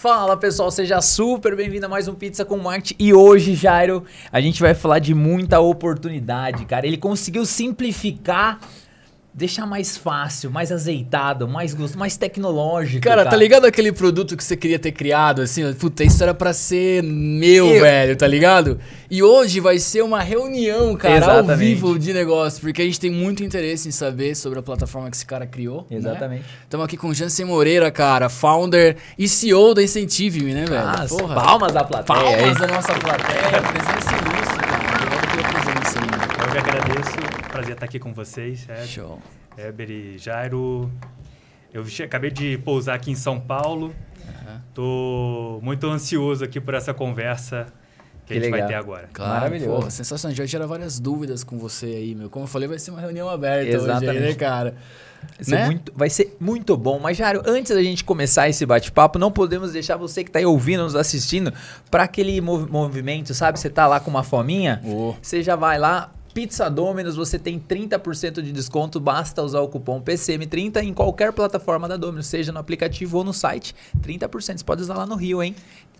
Fala pessoal, seja super bem-vindo a mais um Pizza com Marte. E hoje, Jairo, a gente vai falar de muita oportunidade, cara. Ele conseguiu simplificar deixar mais fácil, mais azeitado, mais gosto, mais tecnológico. Cara, tá ligado aquele produto que você queria ter criado, assim? Puta, isso era pra ser meu, Eu... velho, tá ligado? E hoje vai ser uma reunião, cara, Exatamente. ao vivo de negócio, porque a gente tem muito interesse em saber sobre a plataforma que esse cara criou. Né? Exatamente. Estamos né? aqui com o Jansen Moreira, cara, founder e CEO da Incentive-me, né, velho? Ah, Porra. Palmas da plateia. Palmas da nossa plateia, presença ilustre, cara. Obrigado pela presença aí. Eu que agradeço prazer estar aqui com vocês. É, Show. Éber e Jairo. Eu acabei de pousar aqui em São Paulo. Estou muito ansioso aqui por essa conversa que, que a gente legal. vai ter agora. Claro, Maravilhoso. Pô, sensacional. Já tirar várias dúvidas com você aí, meu. Como eu falei, vai ser uma reunião aberta Exatamente. hoje né, cara? Vai ser, né? muito, vai ser muito bom. Mas, Jário, antes da gente começar esse bate-papo, não podemos deixar você que está aí ouvindo, nos assistindo, para aquele mov movimento, sabe? Você tá lá com uma fominha, oh. você já vai lá, Pizza Domino's, você tem 30% de desconto, basta usar o cupom PCM30 em qualquer plataforma da Domino's, seja no aplicativo ou no site. 30%, você pode usar lá no Rio, hein?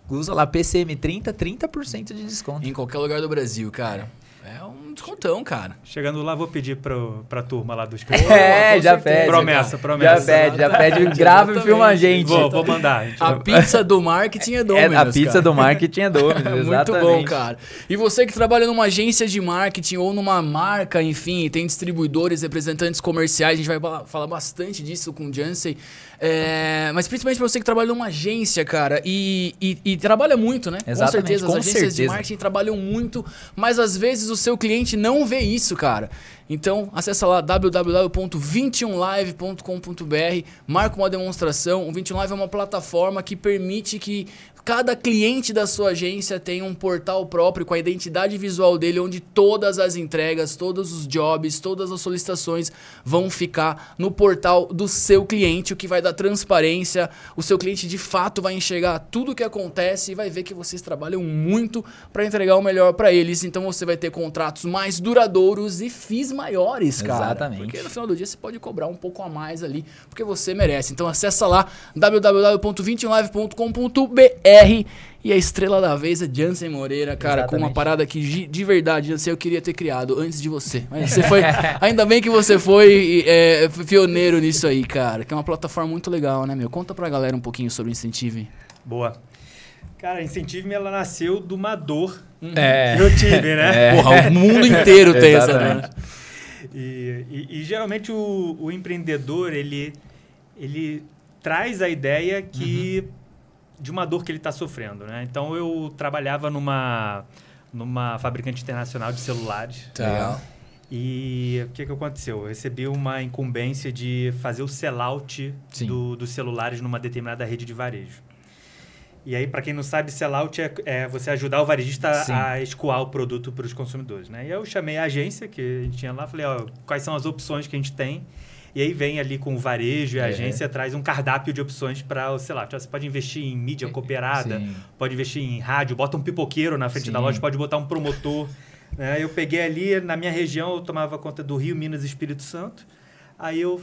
Usa lá PCM30, 30% de desconto. Em qualquer lugar do Brasil, cara. É um descontão, cara. Chegando lá, vou pedir pro, pra turma lá do escritório. É, já pede. Promessa, promessa. Já pede, já pede. Grava e filma a gente. Vou, vou mandar. A, a pizza do marketing é Domino's, é, A pizza cara. do marketing é Domino's, Muito bom, cara. E você que trabalha numa agência de marketing ou numa marca, enfim, tem distribuidores, representantes comerciais, a gente vai falar bastante disso com o Jansen. É, mas principalmente pra você que trabalha numa agência, cara, e, e, e trabalha muito, né? Exatamente, com certeza, as com agências certeza. de marketing trabalham muito, mas às vezes o seu cliente não vê isso, cara. Então, acessa lá www.21live.com.br, marca uma demonstração. O 21 Live é uma plataforma que permite que cada cliente da sua agência tenha um portal próprio com a identidade visual dele, onde todas as entregas, todos os jobs, todas as solicitações vão ficar no portal do seu cliente, o que vai dar transparência. O seu cliente de fato vai enxergar tudo o que acontece e vai ver que vocês trabalham muito para entregar o melhor para eles. Então você vai ter contratos mais duradouros e FIIs maiores, cara. Exatamente. Porque no final do dia você pode cobrar um pouco a mais ali, porque você merece. Então acessa lá www.21live.com.br e a estrela da vez é Jansen Moreira, cara, Exatamente. com uma parada que de, de verdade, Jansen, eu queria ter criado antes de você. Mas você foi. ainda bem que você foi é, pioneiro nisso aí, cara. Que é uma plataforma muito legal, né, meu? Conta pra galera um pouquinho sobre o Incentive. Boa. Cara, a Incentive ela nasceu de uma dor é. que eu tive, né? É. Porra, o mundo inteiro tem essa, né? E, e, e, geralmente o, o, empreendedor, ele, ele traz a ideia que... Uhum. De uma dor que ele está sofrendo, né? Então, eu trabalhava numa, numa fabricante internacional de celulares. Tá. E o que, que aconteceu? Eu recebi uma incumbência de fazer o sellout do, dos celulares numa determinada rede de varejo. E aí, para quem não sabe, sellout é, é você ajudar o varejista Sim. a escoar o produto para os consumidores, né? E eu chamei a agência que a gente tinha lá, falei, ó, quais são as opções que a gente tem? E aí vem ali com o varejo e a é. agência traz um cardápio de opções para, sei lá, você pode investir em mídia cooperada, Sim. pode investir em rádio, bota um pipoqueiro na frente Sim. da loja, pode botar um promotor. né? Eu peguei ali, na minha região, eu tomava conta do Rio, Minas e Espírito Santo. Aí eu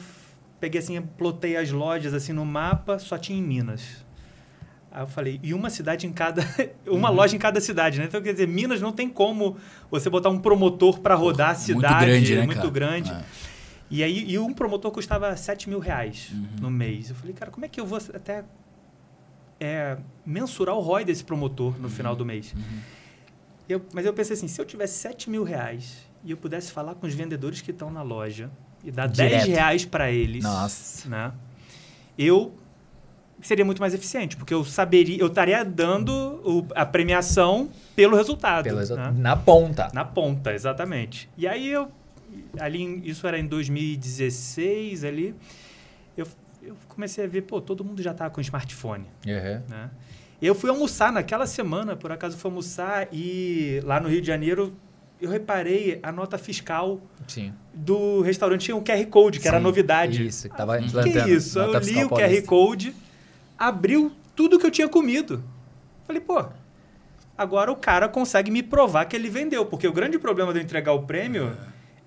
peguei assim, plotei as lojas assim no mapa, só tinha em Minas. Aí eu falei, e uma cidade em cada. uma uhum. loja em cada cidade, né? Então, quer dizer, Minas não tem como você botar um promotor para rodar a cidade. Muito grande, né, muito grande. É. E aí, e um promotor custava 7 mil reais uhum. no mês. Eu falei, cara, como é que eu vou até é, mensurar o ROI desse promotor no uhum. final do mês? Uhum. Eu, mas eu pensei assim, se eu tivesse 7 mil reais e eu pudesse falar com os vendedores que estão na loja e dar Direto. 10 reais para eles, Nossa. né? Eu seria muito mais eficiente, porque eu saberia, eu estaria dando o, a premiação pelo resultado. Pelo né? Na ponta. Na ponta, exatamente. E aí eu ali isso era em 2016 ali, eu, eu comecei a ver, pô, todo mundo já estava com smartphone. Uhum. Né? Eu fui almoçar naquela semana, por acaso fui almoçar e lá no Rio de Janeiro eu reparei a nota fiscal Sim. do restaurante tinha um QR Code, que Sim, era novidade. Isso, que estava ah, Que é isso? Eu li o QR Code abriu tudo que eu tinha comido. Falei, pô, agora o cara consegue me provar que ele vendeu. Porque o grande problema de eu entregar o prêmio é,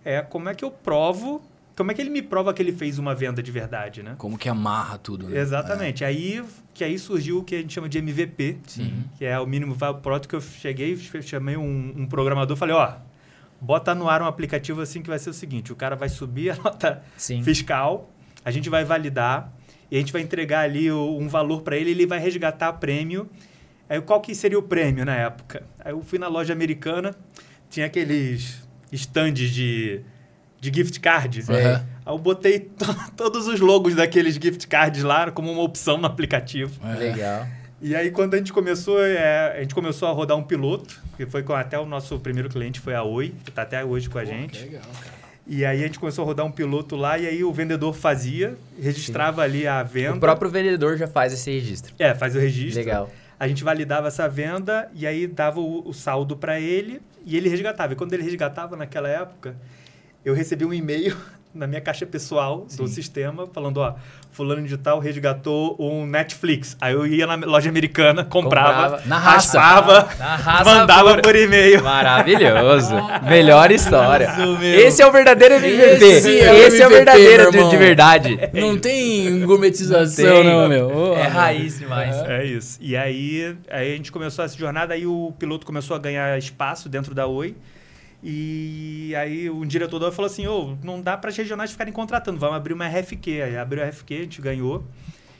é como é que eu provo como é que ele me prova que ele fez uma venda de verdade, né? Como que amarra tudo, né? Exatamente. É. Aí, que aí surgiu o que a gente chama de MVP, Sim. que é o mínimo viable product que eu cheguei, chamei um, um programador, falei, ó, bota no ar um aplicativo assim que vai ser o seguinte, o cara vai subir a nota Sim. fiscal, a gente vai validar e a gente vai entregar ali um valor para ele, ele vai resgatar prêmio. Aí qual que seria o prêmio na época? Aí eu fui na loja americana, tinha aqueles estandes de, de gift cards. Uhum. Aí eu botei todos os logos daqueles gift cards lá como uma opção no aplicativo. Legal. E aí, quando a gente começou, é, a gente começou a rodar um piloto, que foi com até o nosso primeiro cliente, foi a Oi, que está até hoje com a Pô, gente. legal, cara. E aí a gente começou a rodar um piloto lá e aí o vendedor fazia, registrava Sim. ali a venda. O próprio vendedor já faz esse registro. É, faz o registro. Legal. A gente validava essa venda e aí dava o, o saldo para ele e ele resgatava. E quando ele resgatava naquela época, eu recebi um e-mail na minha caixa pessoal Sim. do sistema, falando, ó, fulano de tal resgatou um Netflix. Aí eu ia na loja americana, comprava, comprava na raça, raspava, na raça mandava por, por e-mail. Maravilhoso. Melhor história. Esse é o verdadeiro MVP. Esse é, Esse é o verdadeiro de, de, verdade. Não tem gourmetização, não, tem, não meu. Oh, é raiz demais. É isso. E aí, aí a gente começou essa jornada, aí o piloto começou a ganhar espaço dentro da Oi. E aí um diretor da falou assim, ô, oh, não dá para as regionais ficarem contratando, vamos abrir uma RFQ. Aí abriu a RFQ, a gente ganhou.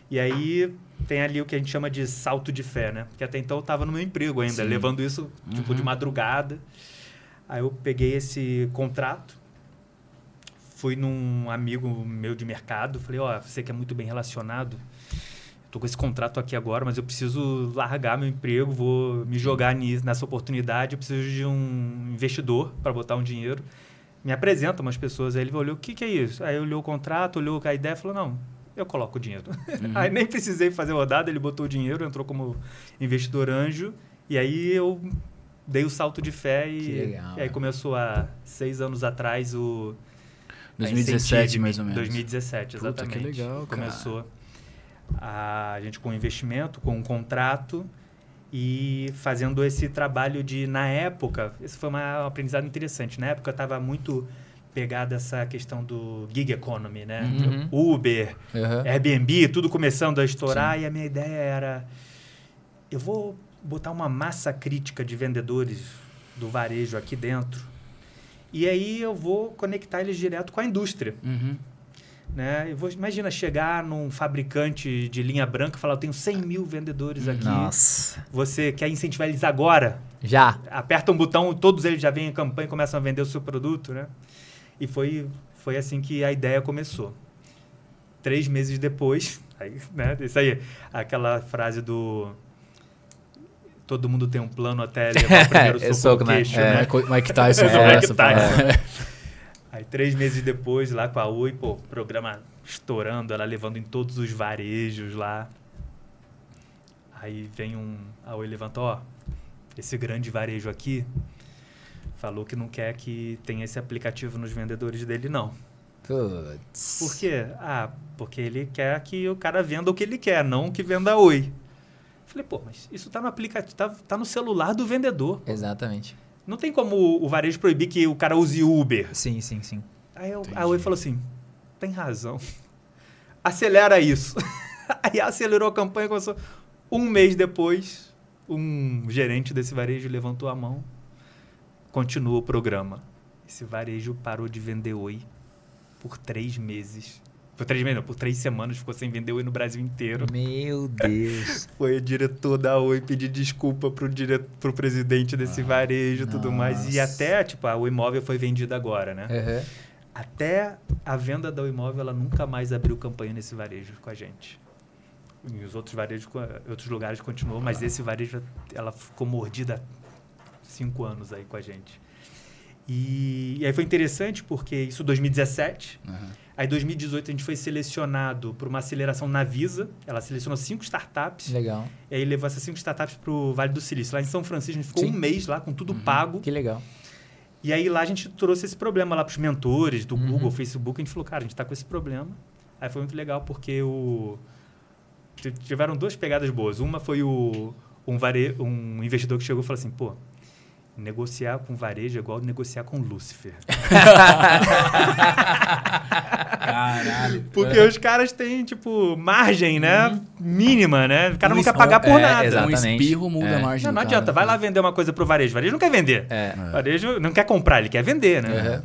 E aí tem ali o que a gente chama de salto de fé, né? Porque até então eu estava no meu emprego ainda, Sim. levando isso tipo uhum. de madrugada. Aí eu peguei esse contrato, fui num amigo meu de mercado, falei, ó, oh, você que é muito bem relacionado, tô com esse contrato aqui agora, mas eu preciso largar meu emprego, vou me jogar nisso, nessa oportunidade, eu preciso de um investidor para botar um dinheiro. Me apresenta umas pessoas, aí ele olhou, o que, que é isso? Aí olhou o contrato, olhou a ideia e falou, não, eu coloco o dinheiro. Uhum. aí nem precisei fazer rodada, ele botou o dinheiro, entrou como investidor anjo, e aí eu dei o salto de fé e, legal, e aí começou há seis anos atrás o... 2017, mais ou menos. 2017, exatamente. Puta, que legal, cara. Começou a gente com investimento, com um contrato e fazendo esse trabalho de, na época, isso foi uma, um aprendizado interessante. Na época estava muito pegada essa questão do gig economy, né? Uhum. Uber, uhum. Airbnb, tudo começando a estourar Sim. e a minha ideia era eu vou botar uma massa crítica de vendedores do varejo aqui dentro e aí eu vou conectar eles direto com a indústria. Uhum. Né? Vou, imagina chegar num fabricante de linha branca e falar: Eu tenho 100 mil vendedores aqui. Nossa. Você quer incentivar eles agora? Já. Aperta um botão, todos eles já vêm em campanha e começam a vender o seu produto. Né? E foi, foi assim que a ideia começou. Três meses depois, aí, né? Isso aí, aquela frase do todo mundo tem um plano até levar o primeiro soco no queixo, né? É, Mike Tyson. É, Mike Tyson. Aí, três meses depois, lá com a Oi, pô, programa estourando, ela levando em todos os varejos lá. Aí vem um. A Oi levanta, ó, esse grande varejo aqui falou que não quer que tenha esse aplicativo nos vendedores dele, não. Puts. Por quê? Ah, porque ele quer que o cara venda o que ele quer, não que venda Oi. Falei, pô, mas isso tá no aplicativo, tá, tá no celular do vendedor. Exatamente. Não tem como o varejo proibir que o cara use Uber. Sim, sim, sim. Aí eu, a Oi falou assim: tem razão. Acelera isso. Aí acelerou a campanha, começou. Um mês depois, um gerente desse varejo levantou a mão, continua o programa. Esse varejo parou de vender Oi por três meses. Por três meses, não, por três semanas ficou sem vender Oi no Brasil inteiro. Meu Deus. Foi o diretor da Oi pedir desculpa pro, dire... pro presidente desse ah, varejo e tudo mais. E até, tipo, a Oi Imóvel foi vendida agora, né? Uhum. Até a venda da Oi Imóvel, ela nunca mais abriu campanha nesse varejo com a gente. Em os outros varejos, outros lugares continuou, mas esse varejo, ela ficou mordida há cinco anos aí com a gente. E, e aí foi interessante porque isso 2017. Uhum. Aí, em 2018, a gente foi selecionado por uma aceleração na Visa. Ela selecionou cinco startups. Legal. E aí levou essas cinco startups para o Vale do Silício. Lá em São Francisco, a gente ficou Sim. um mês lá com tudo uhum. pago. Que legal. E aí lá a gente trouxe esse problema lá para os mentores do uhum. Google, Facebook. A gente falou, cara, a gente está com esse problema. Aí foi muito legal porque o... tiveram duas pegadas boas. Uma foi o, um, vare... um investidor que chegou e falou assim, pô, negociar com varejo é igual negociar com Lúcifer. Caralho. Porque os caras têm, tipo, margem, né? Uhum. Mínima, né? O cara um não quer pagar por é, nada. Exatamente. Um espirro muda é. a margem. Não, não adianta. Cara. Vai lá vender uma coisa pro varejo. O varejo não quer vender. É. O varejo não quer comprar, ele quer vender, né? Uhum.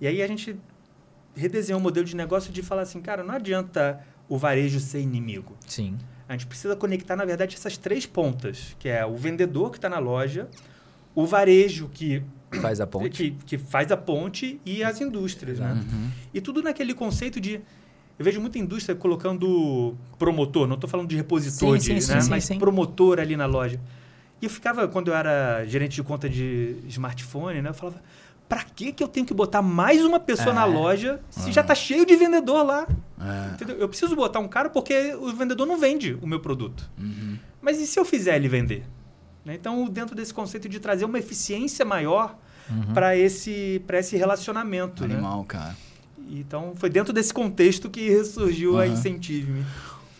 E aí a gente redesenhou um modelo de negócio de falar assim, cara, não adianta o varejo ser inimigo. Sim. A gente precisa conectar, na verdade, essas três pontas, que é o vendedor que está na loja, o varejo que faz a ponte, que, que faz a ponte e as indústrias, né? Uhum. E tudo naquele conceito de eu vejo muita indústria colocando promotor, não estou falando de repositor, sim, de, sim, né? sim, mas promotor ali na loja. E eu ficava, quando eu era gerente de conta de smartphone, né? Eu falava, para que que eu tenho que botar mais uma pessoa é. na loja se já está cheio de vendedor lá? É. Eu preciso botar um cara porque o vendedor não vende o meu produto. Uhum. Mas e se eu fizer ele vender? Né? Então, dentro desse conceito de trazer uma eficiência maior uhum. para esse, esse relacionamento. Né? Animal, né? cara. Então, foi dentro desse contexto que surgiu uhum. a Incentive-me.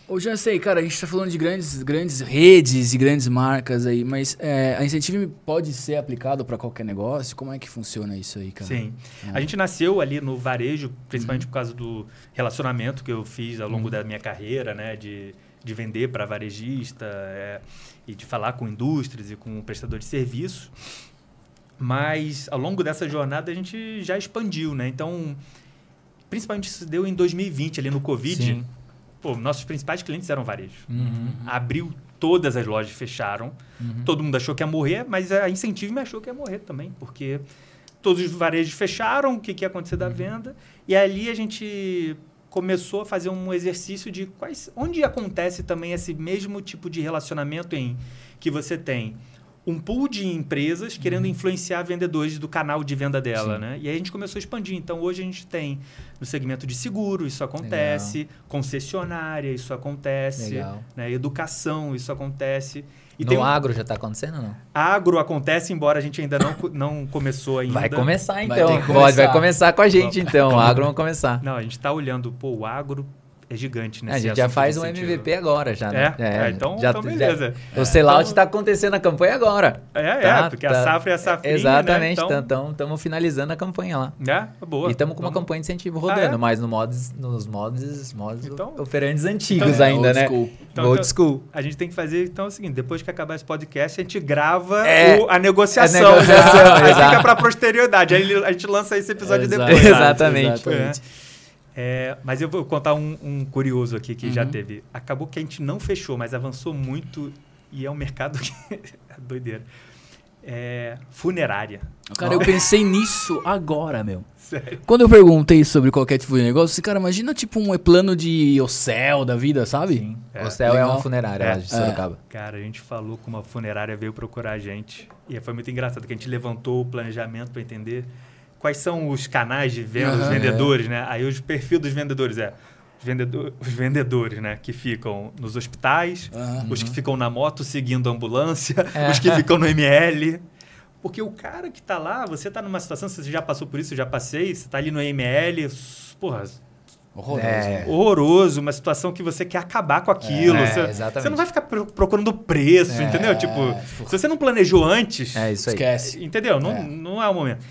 Eu já sei, cara, a gente está falando de grandes, grandes redes e grandes marcas aí, mas é, a Incentive pode ser aplicado para qualquer negócio? Como é que funciona isso aí, cara? Sim. É. A gente nasceu ali no varejo, principalmente uhum. por causa do relacionamento que eu fiz ao longo uhum. da minha carreira, né? De, de vender para varejista é, e de falar com indústrias e com prestador de serviço. Mas ao longo dessa jornada a gente já expandiu, né? Então, principalmente isso deu em 2020, ali no Covid. Sim Pô, nossos principais clientes eram varejo. Uhum. Abriu todas as lojas, fecharam. Uhum. Todo mundo achou que ia morrer, mas a Incentive me achou que ia morrer também, porque todos os varejos fecharam, o que, que ia acontecer da uhum. venda. E ali a gente começou a fazer um exercício de quais, onde acontece também esse mesmo tipo de relacionamento em que você tem um pool de empresas querendo uhum. influenciar vendedores do canal de venda dela, Sim. né? E aí a gente começou a expandir. Então hoje a gente tem no segmento de seguro, isso acontece, Legal. concessionária, isso acontece, Legal. né? educação, isso acontece. E no agro já está acontecendo ou não? Agro acontece, embora a gente ainda não, não começou ainda. Vai começar então. Vai, começar. vai começar com a gente então. O agro vai começar. Não, a gente está olhando, pô, o agro é gigante, né? É, a gente já faz um MVP agora já, né? É, é, é então, já, então beleza. Já, o sellout está então, acontecendo a campanha agora. É, é, tá, porque tá, a safra é a safra. Exatamente, né? então estamos finalizando a campanha lá. É, boa. E estamos com uma então, campanha de incentivo rodando, ah, é? mas no modos, nos modos, modos então, operantes antigos então, ainda, né? School. Então, old então, school. A gente tem que fazer então é o seguinte, depois que acabar esse podcast, a gente grava é, o, a negociação. A negociação, Aí fica para a posterioridade. Aí a gente lança esse episódio Exato, depois. Exatamente. exatamente. É, mas eu vou contar um, um curioso aqui que uhum. já teve. Acabou que a gente não fechou, mas avançou muito e é um mercado que é doideira. É funerária. Cara, eu pensei nisso agora, meu. Sério? Quando eu perguntei sobre qualquer tipo de negócio, cara, imagina tipo um plano de Ocel da vida, sabe? Sim. É. Ocel é uma funerária é. de Sorocaba. É. Cara, a gente falou com uma funerária, veio procurar a gente. E foi muito engraçado que a gente levantou o planejamento para entender quais são os canais de venda, uhum, os vendedores, é. né? Aí os perfis dos vendedores é os, vendedor, os vendedores, né? Que ficam nos hospitais, uhum. os que ficam na moto seguindo a ambulância, é. os que ficam no ML. Porque o cara que está lá, você está numa situação, você já passou por isso, eu já passei, você está ali no ML, porra, Horroroso. É. Horroroso, uma situação que você quer acabar com aquilo. É, você, exatamente. você não vai ficar procurando preço, é, entendeu? Tipo, se você não planejou antes. É isso aí. Esquece. Entendeu? Não, é. não é o momento.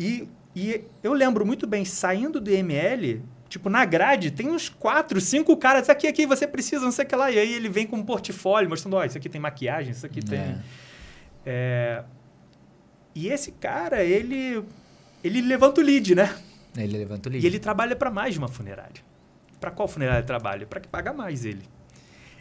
E, e eu lembro muito bem, saindo do ML, tipo, na grade, tem uns quatro, cinco caras, aqui, aqui, você precisa, não sei o que lá. E aí ele vem com um portfólio, mostrando, ó, oh, isso aqui tem maquiagem, isso aqui é. tem... É... E esse cara, ele, ele levanta o lead, né? Ele levanta o lead. E ele trabalha para mais de uma funerária. Para qual funerária ele trabalha? Para que paga mais ele.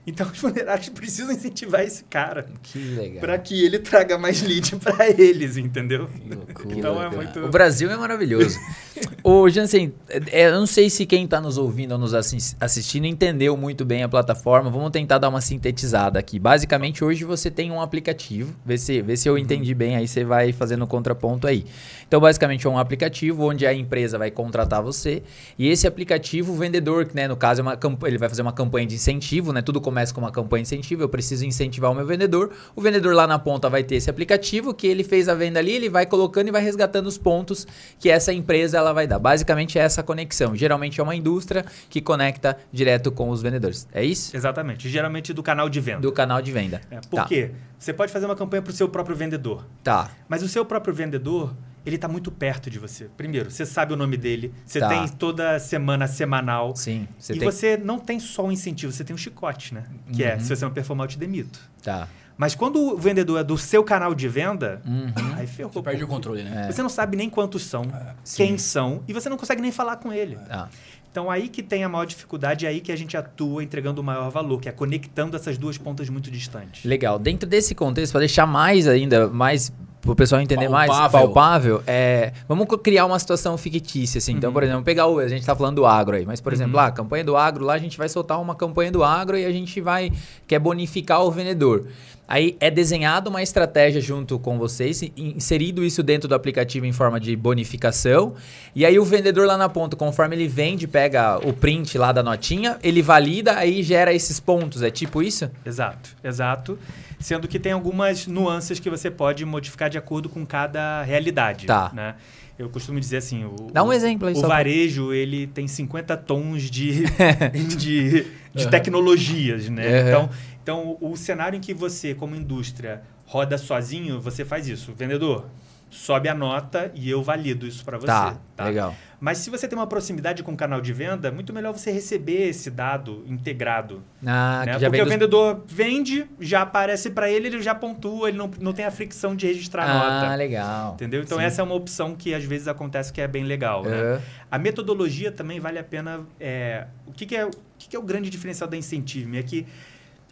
Então os funerários precisam incentivar esse cara. Que legal. Para que ele traga mais lead para eles, entendeu? Que loucura. Então é muito... O Brasil é maravilhoso. Ô, Jansen, é, eu não sei se quem está nos ouvindo ou nos assistindo entendeu muito bem a plataforma. Vamos tentar dar uma sintetizada aqui. Basicamente, hoje você tem um aplicativo. Vê se, vê se eu entendi bem, aí você vai fazendo o contraponto aí. Então, basicamente, é um aplicativo onde a empresa vai contratar você. E esse aplicativo, o vendedor, né, no caso, é uma, ele vai fazer uma campanha de incentivo, né? Tudo começa com uma campanha de incentivo. Eu preciso incentivar o meu vendedor. O vendedor lá na ponta vai ter esse aplicativo que ele fez a venda ali, ele vai colocando e vai resgatando os pontos que essa empresa ela vai dar. Basicamente é essa conexão. Geralmente é uma indústria que conecta direto com os vendedores. É isso? Exatamente. Geralmente do canal de venda. Do canal de venda. É, por tá. quê? Você pode fazer uma campanha para o seu próprio vendedor. Tá. Mas o seu próprio vendedor ele está muito perto de você. Primeiro, você sabe o nome dele, você Tá. tem toda semana semanal. Sim. Você e tem... você não tem só um incentivo, você tem um chicote, né? Que é, Uhum. se você não performar, eu te demito. Tá. Mas quando o vendedor é do seu canal de venda, Uhum. aí ferrou. Você perde o controle, né? É. Você não sabe nem quantos são, Sim. quem são, e você não consegue nem falar com ele. Tá. Então aí que tem a maior dificuldade, é aí que a gente atua entregando o maior valor, que é conectando essas duas pontas muito distantes. Legal. Dentro desse contexto, para deixar mais ainda, mais o pessoal entender mais Palpável. palpável, é, vamos criar uma situação fictícia, assim. Então, Uhum. por exemplo, pegar o, a gente está falando do agro aí, mas por exemplo, Uhum. lá, a campanha do agro, lá a gente vai soltar uma campanha do agro e a gente vai quer bonificar o vendedor. Aí é desenhada uma estratégia junto com vocês, in- inserido isso dentro do aplicativo em forma de bonificação. E aí o vendedor lá na ponta, conforme ele vende, pega o print lá da notinha, ele valida, aí gera esses pontos. É tipo isso? Exato, exato. Sendo que tem algumas nuances que você pode modificar de acordo com cada realidade. Tá. Né? Eu costumo dizer assim, o, Dá um exemplo aí, O só pra- varejo, ele tem 50 tons de, de, de tecnologias, né? Uhum. Então, então, o cenário em que você, como indústria, roda sozinho, você faz isso. Vendedor, sobe a nota e eu valido isso para você. Tá, legal. Mas se você tem uma proximidade com o canal de venda, muito melhor você receber esse dado integrado. Ah, né? Porque o dos- vendedor vende, já aparece para ele, ele já pontua, ele não, não tem a fricção de registrar a Ah, nota. legal. Entendeu? Então Sim. essa é uma opção que às vezes acontece que é bem legal. né? A metodologia também vale a pena. é, o que, que é, o que, que é o grande diferencial da Incentive? É que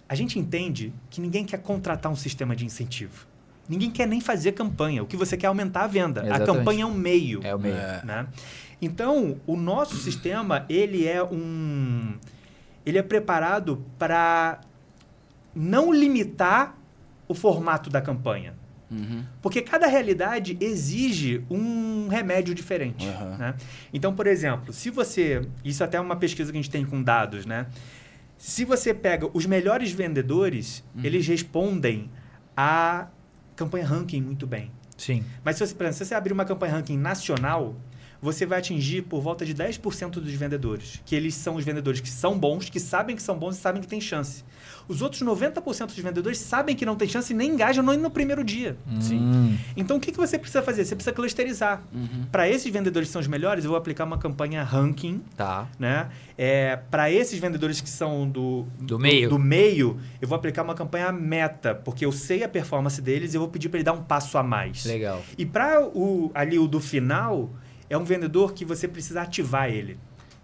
a gente entende que ninguém quer contratar um sistema de incentivo. Ninguém quer nem fazer campanha. O que você quer é aumentar a venda. A Exatamente. campanha é um meio. É o meio. É. né? Então, o nosso sistema, ele é um... Ele é preparado para não limitar o formato da campanha. Uhum. Porque cada realidade exige um remédio diferente. Aham. né? Então, por exemplo, se você. Isso até é uma pesquisa que a gente tem com dados, né? Se você pega os melhores vendedores, eles respondem a campanha ranking muito bem. Sim. Mas se você, exemplo, se você abrir uma campanha ranking nacional, você vai atingir por volta de 10% dos vendedores. Que eles são os vendedores que são bons, que sabem que são bons e sabem que tem chance. Os outros 90% dos vendedores sabem que não tem chance e nem engajam nem no primeiro dia. Sim. Hum, Então, o que, que você precisa fazer? Você precisa clusterizar. Uhum. Para esses vendedores que são os melhores, eu vou aplicar uma campanha ranking, tá. né? É, para esses vendedores que são do, Do meio. do meio, eu vou aplicar uma campanha meta, porque eu sei a performance deles e eu vou pedir para ele dar um passo a mais. Legal. E para o ali o do final, é um vendedor que você precisa ativar ele.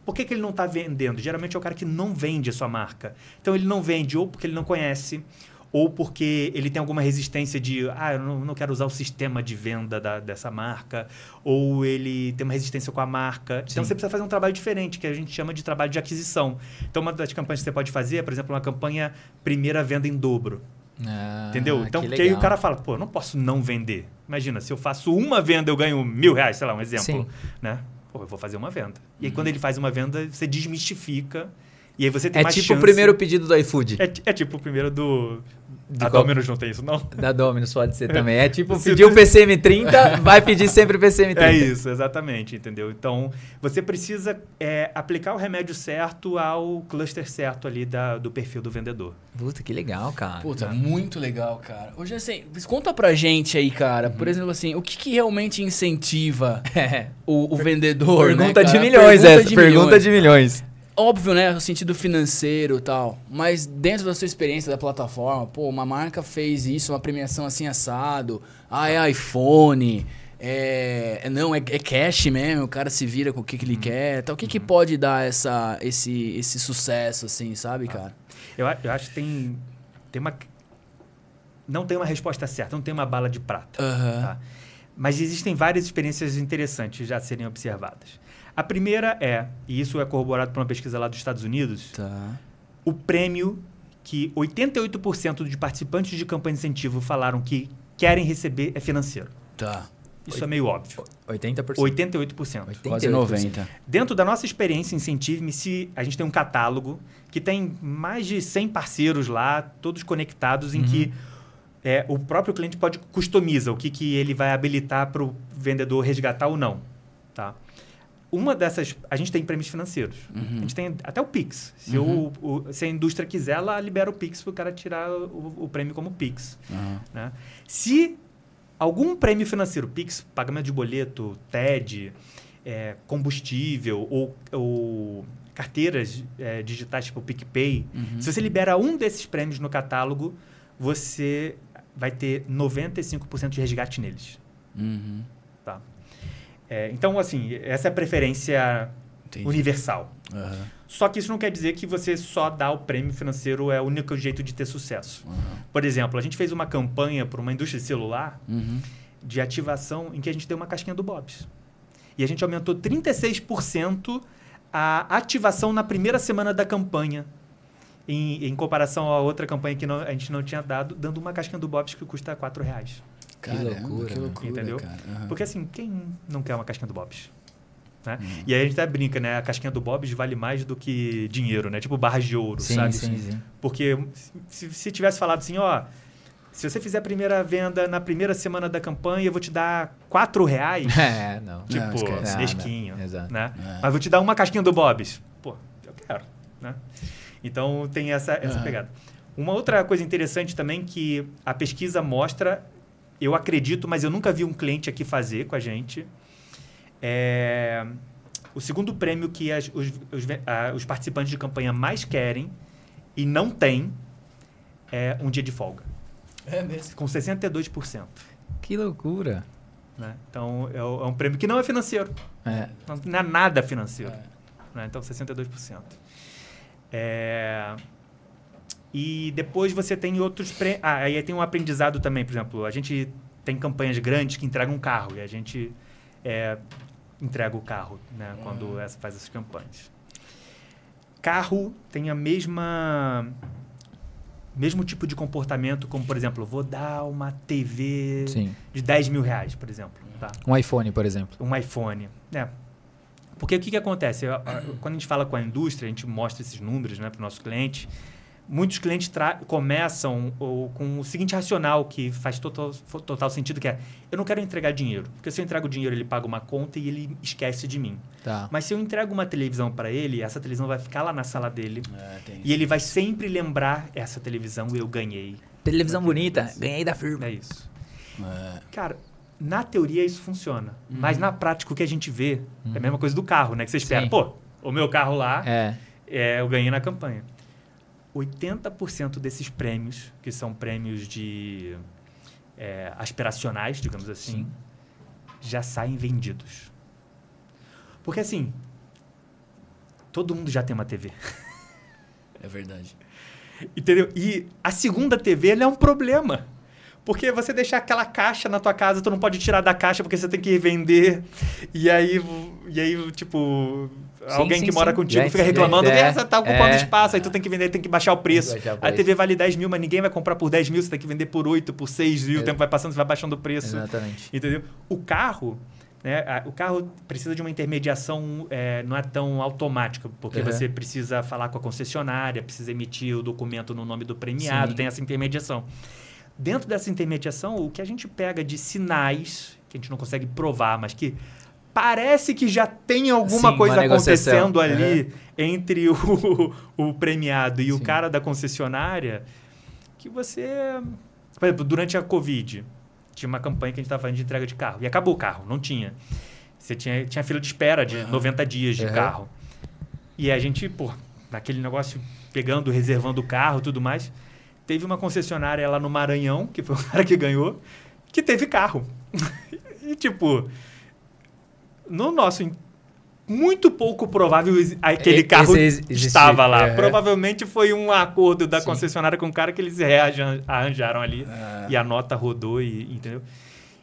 Por que, que ele não está vendendo? Geralmente é o cara que não vende a sua marca. Então ele não vende ou porque ele não conhece, ou porque ele tem alguma resistência de, ah, eu não, não quero usar o sistema de venda da- dessa marca, ou ele tem uma resistência com a marca. Então Sim. você precisa fazer um trabalho diferente, que a gente chama de trabalho de aquisição. Então uma das campanhas que você pode fazer é, por exemplo, uma campanha primeira venda em dobro. Ah, Entendeu? Então, que porque aí o cara fala, pô, eu não posso não vender. Imagina, se eu faço uma venda, eu ganho mil reais, sei lá, um exemplo. Sim. Né? Pô, eu vou fazer uma venda. E aí, quando ele faz uma venda, você desmistifica. E aí você tem É mais tipo chance. o primeiro pedido do iFood. É, é tipo o primeiro do. De a qual- Domino's não tem isso, não? Da Dominus pode ser também. É tipo Se pedir o tu- PCM30, vai pedir sempre o PCM30. É isso, exatamente, entendeu? Então, você precisa é, aplicar o remédio certo ao cluster certo ali da, do perfil do vendedor. Puta, que legal, cara. Puta, muito legal, cara. Hoje, assim, conta pra gente aí, cara. Uhum. Por exemplo, assim, o que, que realmente incentiva É. o, o vendedor, né, Pergunta de cara? milhões Pergunta essa. de pergunta milhões. de milhões. Óbvio, né? No sentido financeiro e tal. Mas dentro da sua experiência da plataforma, pô, uma marca fez isso, uma premiação assim assado. Ah, é iPhone. É, é- não, é, é cash mesmo, o cara se vira com o que, que ele quer. Tal. O que, que pode dar essa, esse, esse sucesso, assim, sabe, cara? Eu, eu acho que tem, tem uma. Não tem uma resposta certa, não tem uma bala de prata. Aham. tá? Mas existem várias experiências interessantes já a serem observadas. A primeira é, e isso é corroborado por uma pesquisa lá dos Estados Unidos, Tá. o prêmio que 88% de participantes de campanha de incentivo falaram que querem receber é financeiro. Tá. Isso é meio óbvio. 80%. 88%. Quase 90. Dentro da nossa experiência Incentive-me, se a gente tem um catálogo que tem mais de 100 parceiros lá, todos conectados, em que é, o próprio cliente pode customiza o que, que ele vai habilitar para o vendedor resgatar ou não. Tá? Uma dessas, a gente tem prêmios financeiros. A gente tem até o Pix. Se, o- o- se a indústria quiser, ela libera o Pix para o cara tirar o, o prêmio como Pix. Aham. né? Se algum prêmio financeiro, Pix, pagamento de boleto, TED, é, combustível ou, ou carteiras é, digitais tipo PicPay, uhum. se você libera um desses prêmios no catálogo, você vai ter 95% de resgate neles. Uhum. É, então, assim, essa é a preferência Entendi. universal. Uhum. Só que isso não quer dizer que você só dá o prêmio financeiro é o único jeito de ter sucesso. Uhum. Por exemplo, a gente fez uma campanha para uma indústria celular uhum. de ativação em que a gente deu uma casquinha do Bob's. E a gente aumentou 36% a ativação na primeira semana da campanha. Em, em comparação a outra campanha que não, a gente não tinha dado, dando uma casquinha do Bob's que custa 4 reais. Caramba, que loucura, que loucura entendeu? Uhum. Porque assim, quem não quer uma casquinha do Bob's? Né? Uhum. E aí a gente até brinca, né? A casquinha do Bob's vale mais do que dinheiro, né? Tipo barras de ouro, sim, sabe? Sim, sim. Porque se, se tivesse falado assim, ó, se você fizer a primeira venda na primeira semana da campanha, eu vou te dar quatro reais. É, não. Tipo, não, mesquinho. Não, Exato. Né? É. Mas vou te dar uma casquinha do Bob's. Pô, eu quero, né? Então tem essa, essa uhum. pegada. Uma outra coisa interessante também que a pesquisa mostra eu acredito, mas eu nunca vi um cliente aqui fazer com a gente. É, o segundo prêmio que as, os, os, a, os, participantes de campanha mais querem e não tem é um dia de folga. É mesmo? Com 62%. Que loucura. Né? Então, é, é, um prêmio que não é financeiro. É. Não, é nada financeiro. É. Né? Então, 62%. É... E depois você tem outros. Pre... Ah, aí tem um aprendizado também, por exemplo, a gente tem campanhas grandes que entregam um carro e a gente é, entrega o carro né, uhum. quando essa, faz essas campanhas. Carro tem a mesma mesmo tipo de comportamento, como por exemplo, vou dar uma TV Sim. de 10 mil reais, por exemplo. Tá? Um iPhone, por exemplo. Um iPhone. É. Porque o que, que acontece? Quando a gente fala com a indústria, a gente mostra esses números né, para o nosso cliente muitos clientes começam ou, com o seguinte racional que faz total, total sentido, que é eu não quero entregar dinheiro. Porque se eu entrego dinheiro, ele paga uma conta e ele esquece de mim. Tá. Mas se eu entrego uma televisão para ele, essa televisão vai ficar lá na sala dele. É, e ele vai sempre lembrar essa televisão eu ganhei. Televisão bonita, ganhei da firma. É isso. É. Cara, na teoria isso funciona. Uhum. Mas na prática o que a gente vê uhum. é a mesma coisa do carro, né? Que você espera, Sim. pô, o meu carro lá, é. é eu ganhei na campanha. 80% desses prêmios, que são prêmios de é, aspiracionais, digamos assim, Sim. já saem vendidos. Porque assim, todo mundo já tem uma TV. É verdade. Entendeu? E a segunda TV é um problema. Porque você deixar aquela caixa na tua casa, tu não pode tirar da caixa porque você tem que vender. E aí, e aí tipo, sim, alguém sim, que mora sim. contigo fica reclamando, é, essa tá ocupando é, espaço, aí tu tem que vender, tem que baixar o preço. Baixar o preço. A TV vale 10 mil, mas ninguém vai comprar por 10 mil, você tem que vender por 8, por 6 mil, é. o tempo vai passando, você vai baixando o preço. Exatamente. Entendeu? O carro, né, o carro precisa de uma intermediação, é, não é tão automática, porque uhum. você precisa falar com a concessionária, precisa emitir o documento no nome do premiado, tem essa intermediação. Dentro dessa intermediação, o que a gente pega de sinais, que a gente não consegue provar, mas que parece que já tem alguma Sim, coisa acontecendo ali entre o, o premiado e Sim. o cara da concessionária, que você. Por exemplo, durante a Covid, tinha uma campanha que a gente estava fazendo de entrega de carro. E acabou o carro, não tinha. Você tinha, tinha fila de espera de uhum. 90 dias de uhum. carro. E a gente, pô, naquele negócio, pegando, reservando o carro tudo mais. Teve uma concessionária lá no Maranhão, que foi o cara que ganhou, que teve carro. e tipo, no nosso muito pouco provável aquele carro estava lá. É. Provavelmente foi um acordo da Sim. concessionária com o cara que eles arranjaram ali é. e a nota rodou e entendeu?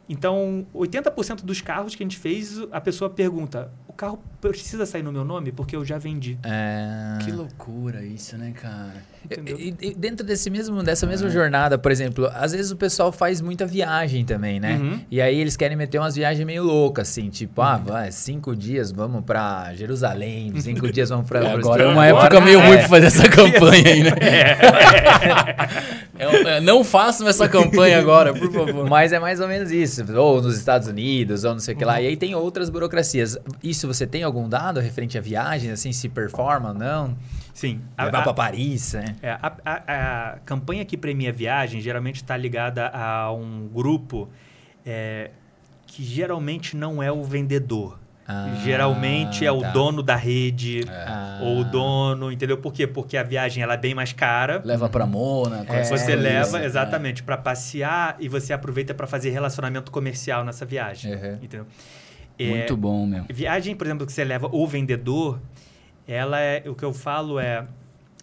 Então, 80% dos carros que a gente fez, a pessoa pergunta: carro precisa sair no meu nome? Porque eu já vendi. É... Que loucura isso, né, cara? E, e, dentro desse mesmo, dessa mesma é. jornada, por exemplo, às vezes o pessoal faz muita viagem também, né? Uhum. E aí eles querem meter umas viagens meio loucas, assim, tipo, ah, uhum. ah, vai, cinco dias vamos para Jerusalém, cinco dias vamos para. É, agora é uma época meio é. ruim pra fazer essa campanha aí, né? É. é. não façam essa campanha agora, por favor. Mas é mais ou menos isso. Ou nos Estados Unidos, ou não sei o que lá. Uhum. E aí tem outras burocracias. Isso você tem algum dado referente a viagens, assim, se performa ou não? Sim. Vai para Paris, né? É, a, a, a, campanha que premia viagem geralmente está ligada a um grupo é, que geralmente não é o vendedor. Ah, geralmente é o tá. dono da rede é. ou o dono, entendeu? Por quê? Porque a viagem ela é bem mais cara. Leva para Mona. É, você leva exatamente é. para passear e você aproveita para fazer relacionamento comercial nessa viagem, uhum. entendeu? É, Muito bom, meu. Viagem, por exemplo, que você leva o vendedor, ela é o que eu falo é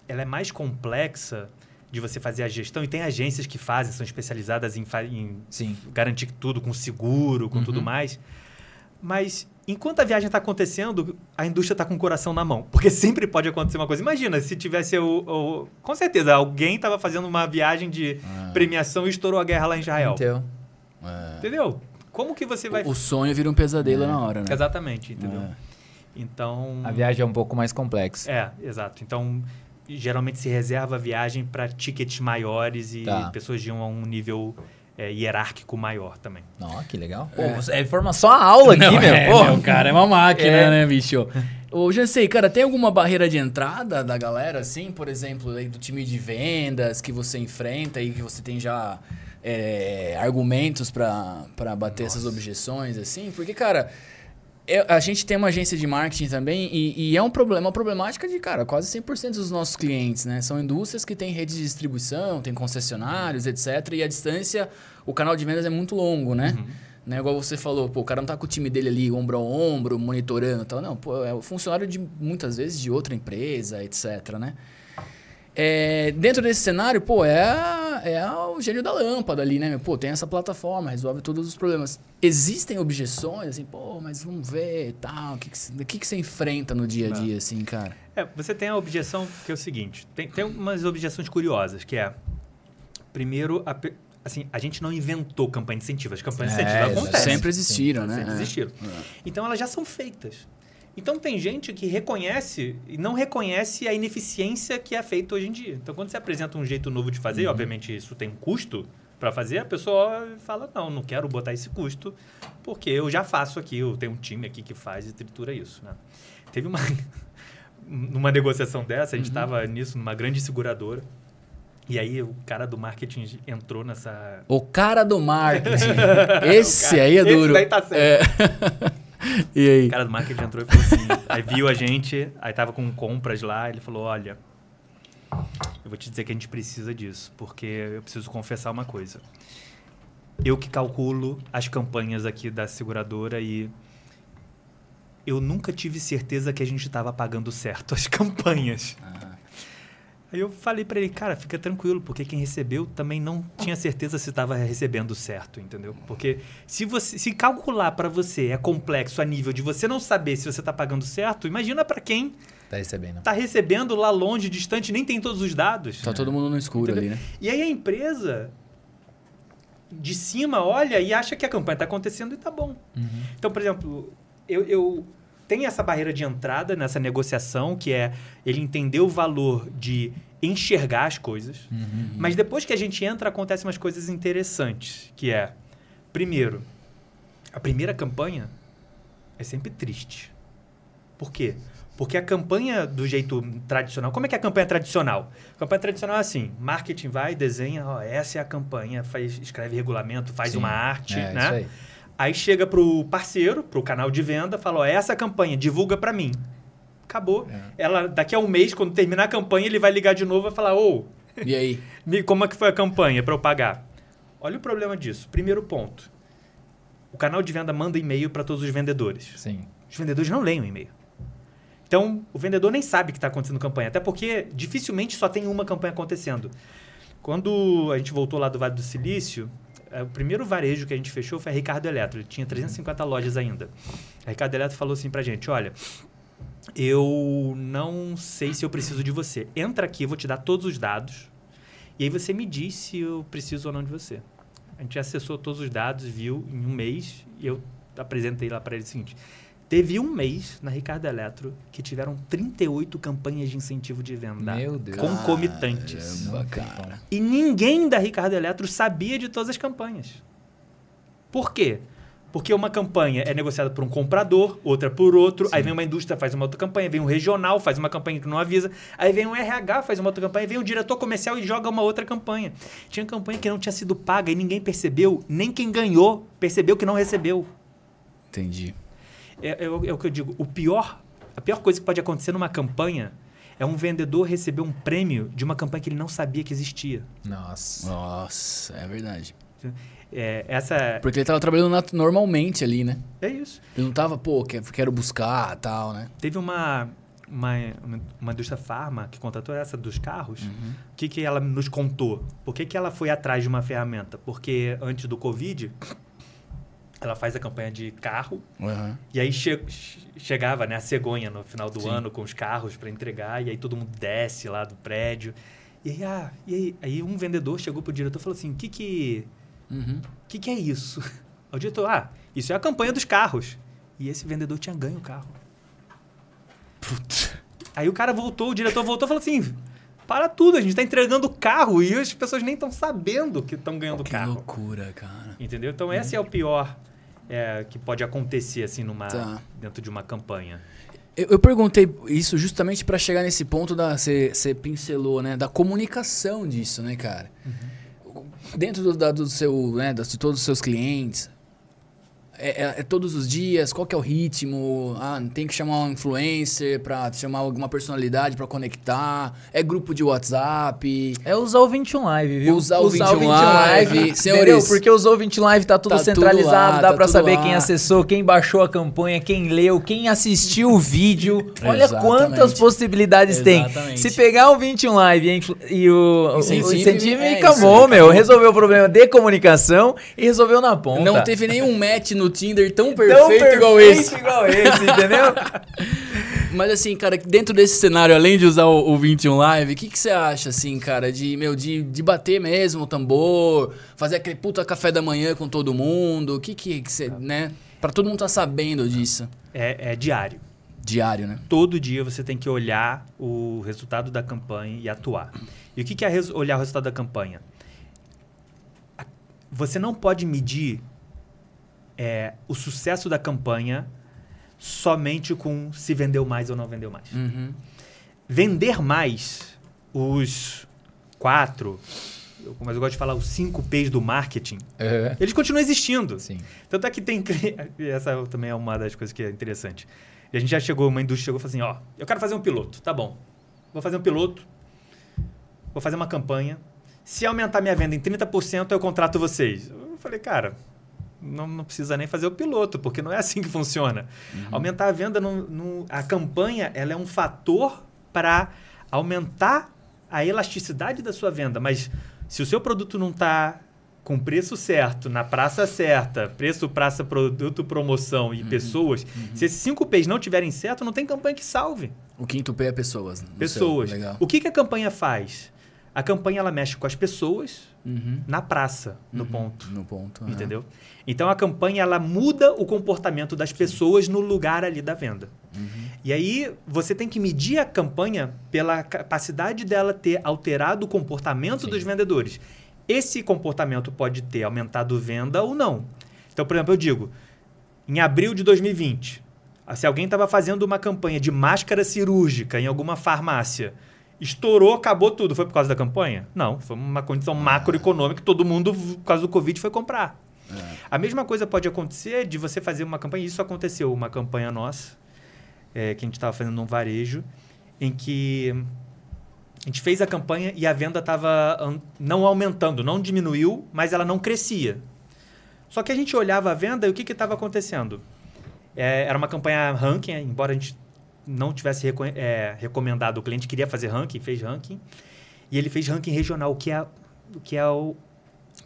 ela é mais complexa de você fazer a gestão. E tem agências que fazem, são especializadas em, em garantir tudo com seguro, com uhum. tudo mais. Mas enquanto a viagem está acontecendo, a indústria está com o coração na mão. Porque sempre pode acontecer uma coisa. Imagina se tivesse o. o com certeza, alguém estava fazendo uma viagem de ah. premiação e estourou a guerra lá em Israel. Então, é. Entendeu? Como que você vai. O, sonho vira um pesadelo é. na hora, né? Exatamente, entendeu? É. Então. A viagem é um pouco mais complexa. É, exato. Então, geralmente se reserva a viagem para tickets maiores e tá. pessoas de um, a um nível é, hierárquico maior também. Ó, que legal. Pô, é. você, é informação a aula aqui, Não, meu. É, pô. meu cara é uma máquina, é. né, bicho? Ô, já sei, cara, tem alguma barreira de entrada da galera, assim? Por exemplo, aí do time de vendas que você enfrenta e que você tem já é, argumentos para bater Nossa. essas objeções, assim? Porque, cara, é, a gente tem uma agência de marketing também e, e, é um problema, uma problemática de, cara, quase 100% dos nossos clientes, né? São indústrias que têm rede de distribuição, tem concessionários, etc. E a distância, o canal de vendas é muito longo, né? Uhum. né? Igual você falou, pô, o cara não tá com o time dele ali, ombro a ombro, monitorando e tal. Não, pô, é o funcionário de, muitas vezes, de outra empresa, etc, né? É, dentro desse cenário, pô, é, é o gênio da lâmpada ali, né? Pô, tem essa plataforma, resolve todos os problemas. Existem objeções, assim, pô, mas vamos ver tal. O que, que, que, que você enfrenta no dia a dia, Não. assim, cara? É, você tem a objeção que é o seguinte: tem, tem umas objeções curiosas, que é. Primeiro, a, assim, a gente não inventou campanha de incentivo. As campanhas de incentivo é, acontecem. Sempre existiram, Sim, né? Sempre existiram. É. Então, elas já são feitas. Então tem gente que reconhece e não reconhece a ineficiência que é feita hoje em dia. Então quando você apresenta um jeito novo de fazer, uhum. obviamente isso tem um custo para fazer, a pessoa fala: "Não, não quero botar esse custo, porque eu já faço aqui, eu tenho um time aqui que faz e tritura isso", né? Teve uma numa negociação dessa, a gente estava uhum. nisso numa grande seguradora. E aí o cara do marketing entrou nessa. O cara do marketing. esse cara, aí é duro. Esse daí tá certo. É. e aí? O cara do marketing entrou e falou assim. aí viu a gente, aí tava com compras lá, ele falou: olha, eu vou te dizer que a gente precisa disso, porque eu preciso confessar uma coisa. Eu que calculo as campanhas aqui da seguradora e eu nunca tive certeza que a gente estava pagando certo as campanhas. Ah. Aí eu falei para ele, cara, fica tranquilo, porque quem recebeu também não tinha certeza se estava recebendo certo, entendeu? Porque se você se calcular para você é complexo a nível de você não saber se você está pagando certo, imagina para quem tá recebendo. Tá recebendo lá longe, distante, nem tem todos os dados. Tá todo mundo no escuro entendeu? ali, né? E aí a empresa de cima olha e acha que a campanha está acontecendo e tá bom. Uhum. Então, por exemplo, eu, eu tem essa barreira de entrada nessa negociação, que é ele entender o valor de enxergar as coisas. Uhum, uhum. Mas depois que a gente entra, acontecem umas coisas interessantes, que é, primeiro, a primeira campanha é sempre triste. Por quê? Porque a campanha do jeito tradicional, como é que é a campanha tradicional? A campanha tradicional é assim, marketing vai, desenha, ó, essa é a campanha, faz, escreve regulamento, faz Sim, uma arte, é, né? Aí chega pro parceiro, pro canal de venda, fala: ó, essa campanha, divulga para mim. Acabou. É. Ela, daqui a um mês, quando terminar a campanha, ele vai ligar de novo e falar: ô. E aí? como é que foi a campanha para eu pagar? Olha o problema disso. Primeiro ponto. O canal de venda manda e-mail para todos os vendedores. Sim. Os vendedores não leem o e-mail. Então, o vendedor nem sabe que está acontecendo campanha. Até porque dificilmente só tem uma campanha acontecendo. Quando a gente voltou lá do Vale do Silício, o primeiro varejo que a gente fechou foi a Ricardo Eletro. Ele tinha 350 lojas ainda. A Ricardo Eletro falou assim pra gente: olha, eu não sei se eu preciso de você. Entra aqui, eu vou te dar todos os dados. E aí você me diz se eu preciso ou não de você. A gente acessou todos os dados, viu em um mês, e eu apresentei lá para ele o seguinte: Teve um mês na Ricardo Eletro que tiveram 38 campanhas de incentivo de venda Meu Deus. concomitantes. Caramba, cara. E ninguém da Ricardo Eletro sabia de todas as campanhas. Por quê? Porque uma campanha é negociada por um comprador, outra por outro, Sim. aí vem uma indústria, faz uma outra campanha, vem um regional, faz uma campanha que não avisa, aí vem um RH, faz uma outra campanha, vem um diretor comercial e joga uma outra campanha. Tinha campanha que não tinha sido paga e ninguém percebeu, nem quem ganhou percebeu que não recebeu. Entendi. É, é, é, o que eu digo, o pior, a pior coisa que pode acontecer numa campanha é um vendedor receber um prêmio de uma campanha que ele não sabia que existia. Nossa. Nossa, é verdade. É, essa... Porque ele estava trabalhando normalmente ali, né? É isso. Ele não estava, pô, quero buscar tal, né? Teve uma, uma, uma indústria farma que contratou essa dos carros. Uhum. O que, que ela nos contou? Por que, que ela foi atrás de uma ferramenta? Porque antes do Covid, ela faz a campanha de carro. Uhum. E aí che chegava né, a cegonha no final do Sim. ano com os carros para entregar. E aí todo mundo desce lá do prédio. E aí, ah, e aí, aí um vendedor chegou pro diretor e falou assim: o que que Uhum. Que, que é isso? O diretor, ah, isso é a campanha dos carros. E esse vendedor tinha ganho o carro. Putz. Aí o cara voltou, o diretor voltou e falou assim: para tudo, a gente está entregando o carro e as pessoas nem estão sabendo que estão ganhando o carro. Que loucura, cara. Entendeu? Então, esse é o pior é, que pode acontecer assim numa, tá. dentro de uma campanha. Eu, eu perguntei isso justamente para chegar nesse ponto da. Você pincelou, né? Da comunicação disso, né, cara? Uhum dentro do, da, do seu, né, de todos os seus clientes, é, é, é, todos os dias? Qual que é o ritmo? Ah, tem que chamar um influencer para chamar alguma personalidade para conectar? É grupo de WhatsApp? É usar o 21 Live, viu? Usar, o 21, 21 Live. Live. Senhores, porque usou o 21 Live tá tudo tá centralizado, tudo lá, dá tá para saber lá. quem acessou, quem baixou a campanha, quem leu, quem assistiu o vídeo. Olha Exatamente. quantas possibilidades Exatamente. tem. Se pegar o 21 Live e o incentivo, é, acabou, meu. Resolveu o problema de comunicação e resolveu na ponta. Não teve nenhum match no Tinder tão perfeito, tão perfeito igual esse. igual esse, entendeu? Mas assim, cara, dentro desse cenário, além de usar o, o 21 Live, o que, que você acha, assim, cara, de, meu, de, de bater mesmo o tambor, fazer aquele puta café da manhã com todo mundo? O que que você, né? Pra todo mundo tá sabendo disso. É, é diário. Diário, né? Todo dia você tem que olhar o resultado da campanha e atuar. E o que, que é olhar o resultado da campanha? Você não pode medir é, o sucesso da campanha somente com se vendeu mais ou não vendeu mais. Uhum. Vender mais, os quatro, mas eu gosto de falar os cinco P's do marketing, uhum. eles continuam existindo. Sim. Tanto é que tem. Essa também é uma das coisas que é interessante. E a gente já chegou, uma indústria chegou e falou assim: ó, eu quero fazer um piloto, tá bom. Vou fazer um piloto, vou fazer uma campanha. Se aumentar minha venda em 30%, eu contrato vocês. Eu falei, cara, não, não, precisa nem fazer o piloto, porque não é assim que funciona. Uhum. Aumentar a venda, no, no, a campanha ela é um fator para aumentar a elasticidade da sua venda. Mas se o seu produto não está com preço certo, na praça certa, preço, praça, produto, promoção e uhum. pessoas, uhum. se esses cinco P's não tiverem certo, não tem campanha que salve. O quinto P é pessoas. Pessoas. O que, que a campanha faz? A campanha ela mexe com as pessoas uhum. na praça, no uhum. ponto. No ponto. Uhum. Entendeu? Então a campanha ela muda o comportamento das pessoas no lugar ali da venda. Uhum. E aí você tem que medir a campanha pela capacidade dela ter alterado o comportamento Sim. dos vendedores. Esse comportamento pode ter aumentado venda ou não. Então, por exemplo, eu digo, em abril de 2020, se alguém estava fazendo uma campanha de máscara cirúrgica em alguma farmácia estourou, acabou tudo. Foi por causa da campanha? Não, foi uma condição macroeconômica que todo mundo, por causa do Covid, foi comprar. É. A mesma coisa pode acontecer de você fazer uma campanha, isso aconteceu, uma campanha nossa, é, que a gente estava fazendo num varejo, em que a gente fez a campanha e a venda estava não aumentando, não diminuiu, mas ela não crescia. Só que a gente olhava a venda e o que estava acontecendo? É, era uma campanha ranking, embora a gente não tivesse é, recomendado, o cliente queria fazer ranking, fez ranking, e ele fez ranking regional, o que é, o que é o,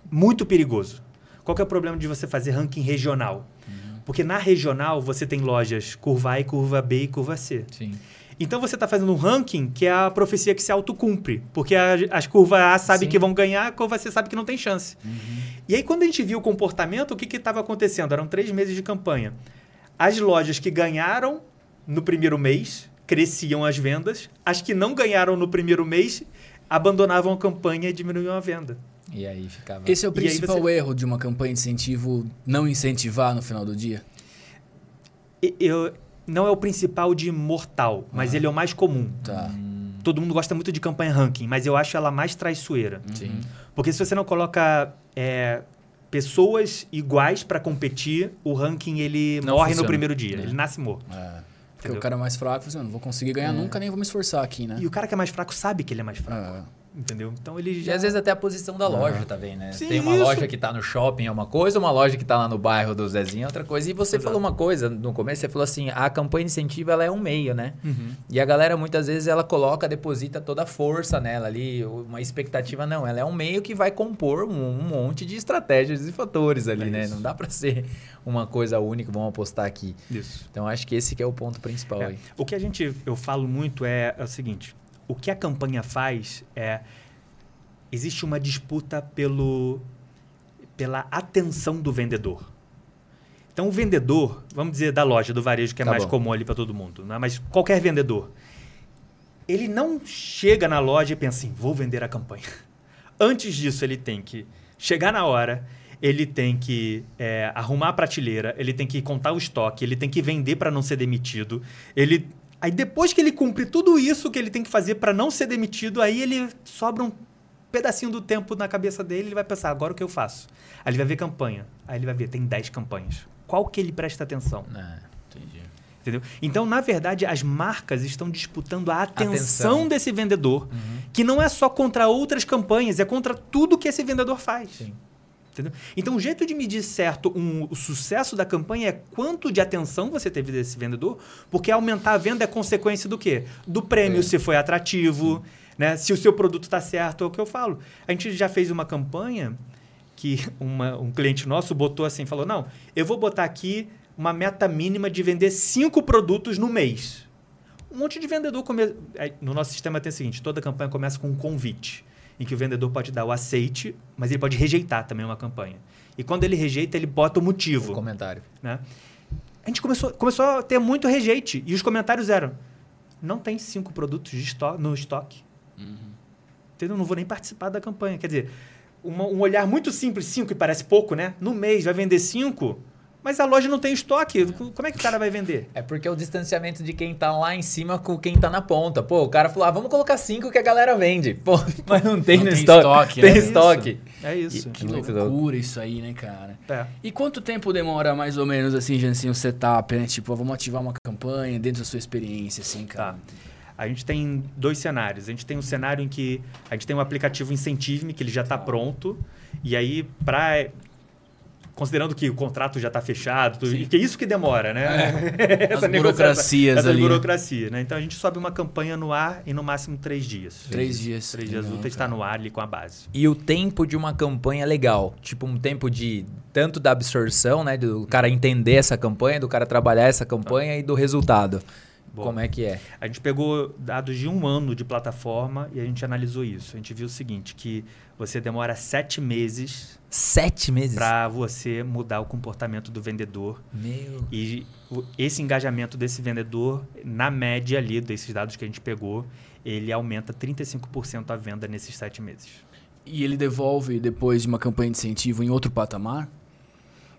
muito perigoso. Qual que é o problema de você fazer ranking regional? Uhum. Porque na regional você tem lojas curva A e curva B e curva C. Sim. Então você está fazendo um ranking que é a profecia que se autocumpre. Porque a, as curvas A sabem que vão ganhar, a curva C sabe que não tem chance. Uhum. E aí, quando a gente viu o comportamento, o que estava acontecendo? Eram três meses de campanha. As lojas que ganharam no primeiro mês, cresciam as vendas. As que não ganharam no primeiro mês abandonavam a campanha e diminuíam a venda. E aí ficava. Esse é o principal você... erro de uma campanha de incentivo não incentivar no final do dia? Eu, não é o principal de mortal, mas ah. ele é o mais comum. Tá. Hum. Todo mundo gosta muito de campanha ranking, mas eu acho ela mais traiçoeira. Sim. Porque se você não coloca é, pessoas iguais para competir, o ranking ele não morre funciona. no primeiro dia. É. Ele nasce morto. É. Porque o cara mais fraco, assim, não vou conseguir ganhar é. nunca, nem vou me esforçar aqui, né? E o cara que é mais fraco sabe que ele é mais fraco. É. Entendeu? Então ele já... E às vezes até a posição da loja também, né? Sim, Tem uma isso. loja que está no shopping é uma coisa, uma loja que está lá no bairro do Zezinho é outra coisa. E você Exato. falou uma coisa no começo, você falou assim, a campanha de incentivo ela é um meio, né? Uhum. E a galera muitas vezes ela coloca, deposita toda a força nela ali, uma expectativa não. Ela é um meio que vai compor um, um monte de estratégias e fatores ali, é né? Isso. Não dá para ser uma coisa única, vamos apostar aqui. Isso. Então acho que esse que é o ponto principal é. aí. O que a gente, eu falo muito é, é o seguinte, o que a campanha faz é existe uma disputa pelo, pela atenção do vendedor. Então, o vendedor, vamos dizer da loja, do varejo, que é tá mais bom. comum ali para todo mundo, né? mas qualquer vendedor, ele não chega na loja e pensa assim: vou vender a campanha. Antes disso, ele tem que chegar na hora, ele tem que é, arrumar a prateleira, ele tem que contar o estoque, ele tem que vender para não ser demitido. Ele aí depois que ele cumpre tudo isso que ele tem que fazer para não ser demitido, aí ele sobra um pedacinho do tempo na cabeça dele, ele vai pensar, agora o que eu faço? Aí ele vai ver campanha. Aí ele vai ver, tem 10 campanhas. Qual que ele presta atenção? É, entendi. Entendeu? Então, na verdade, as marcas estão disputando a atenção, atenção. desse vendedor, uhum. que não é só contra outras campanhas, é contra tudo que esse vendedor faz. Sim. Entendeu? Então, o jeito de medir certo um, o sucesso da campanha é quanto de atenção você teve desse vendedor, porque aumentar a venda é consequência do quê? Do prêmio, é. se foi atrativo. Né? Se o seu produto está certo, é o que eu falo. A gente já fez uma campanha que uma, um cliente nosso botou assim, falou, não, eu vou botar aqui uma meta mínima de vender cinco produtos no mês. Um monte de vendedor... Come... No nosso sistema tem o seguinte, toda campanha começa com um convite, em que o vendedor pode dar o aceite, mas ele pode rejeitar também uma campanha. E quando ele rejeita, ele bota o motivo. O comentário. Né? A gente começou, começou a ter muito rejeite. E os comentários eram, não tem cinco produtos estoque, no estoque. Uhum. Entendeu? Não vou nem participar da campanha. Quer dizer, uma, um olhar muito simples, cinco, que parece pouco, né? No mês vai vender cinco, mas a loja não tem estoque. Como é que o cara vai vender? É porque é o distanciamento de quem tá lá em cima com quem tá na ponta. Pô, o cara falou: ah, vamos colocar cinco que a galera vende. Pô, mas não tem não no tem estoque. estoque. Tem é estoque. É isso. E, que loucura isso aí, né, cara? É. E quanto tempo demora mais ou menos assim, Jancinho, o setup, né? Tipo, vamos ativar uma campanha dentro da sua experiência, assim, cara? Tá. A gente tem dois cenários. A gente tem um cenário em que a gente tem um aplicativo Incentive-me, que ele já está pronto. E aí, para considerando que o contrato já está fechado, tudo, e que é isso que demora, né? É. As burocracias essa ali. Né? burocracia, né? Então a gente sobe uma campanha no ar em no máximo três dias. Três dias. Três dias úteis está no ar ali com a base. E o tempo de uma campanha legal, tipo um tempo de tanto da absorção, né, do cara entender essa campanha, do cara trabalhar essa campanha ah. e do resultado. Boa. Como é que é? A gente pegou dados de um ano de plataforma e a gente analisou isso. A gente viu o seguinte, que você demora sete meses... Sete meses? Para você mudar o comportamento do vendedor. Meu... E esse engajamento desse vendedor, na média ali, desses dados que a gente pegou, ele aumenta 35% a venda nesses sete meses. E ele devolve, depois de uma campanha de incentivo, em outro patamar?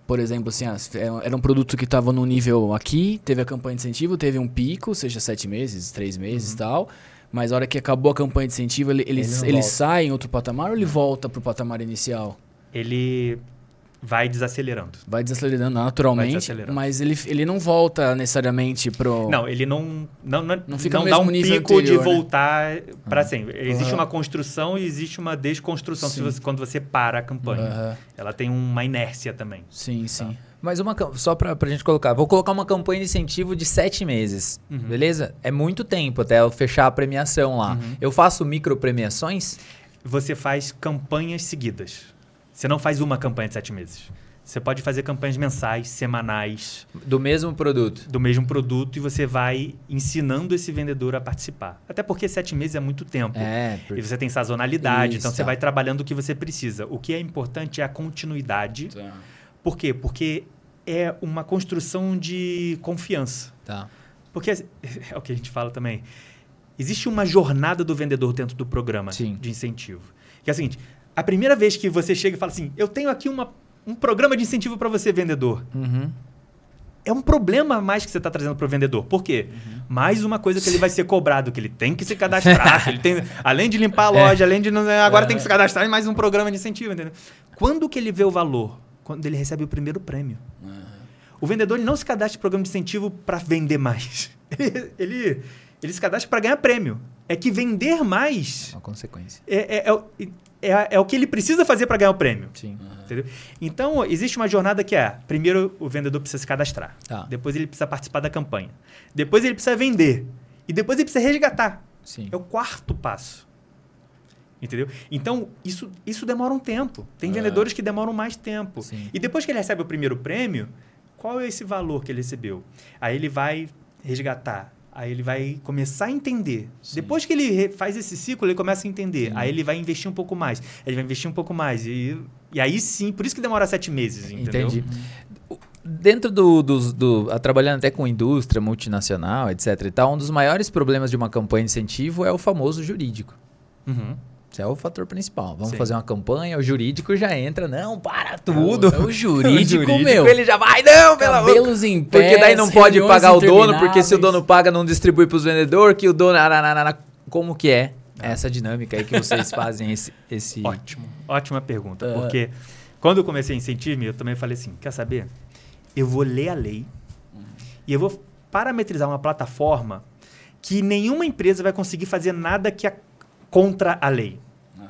Por exemplo, assim, é, era um produto que estava no nível aqui, teve a campanha de incentivo, teve um pico, seja sete meses, três meses e uhum. tal. Mas a hora que acabou a campanha de incentivo, ele, ele, ele, ele sai em outro patamar ou ele volta para o patamar inicial? Ele vai desacelerando. Vai desacelerando naturalmente, vai desacelerando. mas ele, ele não volta necessariamente pro... Não, ele não não, não, não, fica não dá um pico anterior, de né? voltar né? para ah. sempre. Existe uhum. uma construção e existe uma desconstrução se você, quando você para a campanha. Uhum. Ela tem uma inércia também. Sim, sim. Tá? Mas uma só para a gente colocar, vou colocar uma campanha de incentivo de sete meses, uhum. beleza? É muito tempo até eu fechar a premiação lá. Uhum. Eu faço micro premiações? Você faz campanhas seguidas. Você não faz uma campanha de sete meses. Você pode fazer campanhas mensais, semanais. Do mesmo produto. Do mesmo produto e você vai ensinando esse vendedor a participar. Até porque sete meses é muito tempo. É, por... E você tem sazonalidade, Isso. então você vai trabalhando o que você precisa. O que é importante é a continuidade. Tá. Por quê? Porque é uma construção de confiança. Tá. Porque é o que a gente fala também. Existe uma jornada do vendedor dentro do programa Sim. de incentivo. Que é o seguinte, a primeira vez que você chega e fala assim, eu tenho aqui uma, um programa de incentivo para você, vendedor. Uhum. É um problema mais que você está trazendo para o vendedor. Por quê? Uhum. Mais uma coisa que ele vai ser cobrado, que ele tem que se cadastrar. ele tem, além de limpar a é. loja, é. além de. Agora tem que se cadastrar em mais um programa de incentivo, entendeu? Quando que ele vê o valor? Quando ele recebe o primeiro prêmio. Uhum. O vendedor não se cadastra em programa de incentivo para vender mais. Ele, ele, ele se cadastra para ganhar prêmio. É que vender mais. Uma consequência. É, é, é, é, o que ele precisa fazer para ganhar o prêmio. Sim. Uhum. Então, existe uma jornada que é: primeiro o vendedor precisa se cadastrar. Tá. Depois ele precisa participar da campanha. Depois ele precisa vender. E depois ele precisa resgatar. Sim. É o quarto passo. Entendeu? Então, isso, isso demora um tempo. Tem é. vendedores que demoram mais tempo. Sim. E depois que ele recebe o primeiro prêmio, qual é esse valor que ele recebeu? Aí ele vai resgatar. Aí ele vai começar a entender. Sim. Depois que ele faz esse ciclo, ele começa a entender. Sim. Aí ele vai investir um pouco mais. Ele vai investir um pouco mais. E, e aí sim, por isso que demora sete meses, entendeu? Entendi. Dentro do, do, do, Trabalhando até com indústria multinacional, etc. e tal, um dos maiores problemas de uma campanha de incentivo é o famoso jurídico. Uhum. Esse é o fator principal. Vamos Sim. fazer uma campanha, o jurídico já entra, não, para tudo. É o, é o jurídico, o jurídico meu. Ele já vai, não, pelo Cabelos em pé. Porque daí não pode pagar o dono, porque se o dono paga, não distribui para os vendedores, que o dono. Como que é essa dinâmica aí que vocês fazem esse. esse... Ótimo. Ótima pergunta. Uh... Porque quando eu comecei a incentivar, eu também falei assim: quer saber? Eu vou ler a lei uhum. e eu vou parametrizar uma plataforma que nenhuma empresa vai conseguir fazer nada que a contra a lei. Uhum.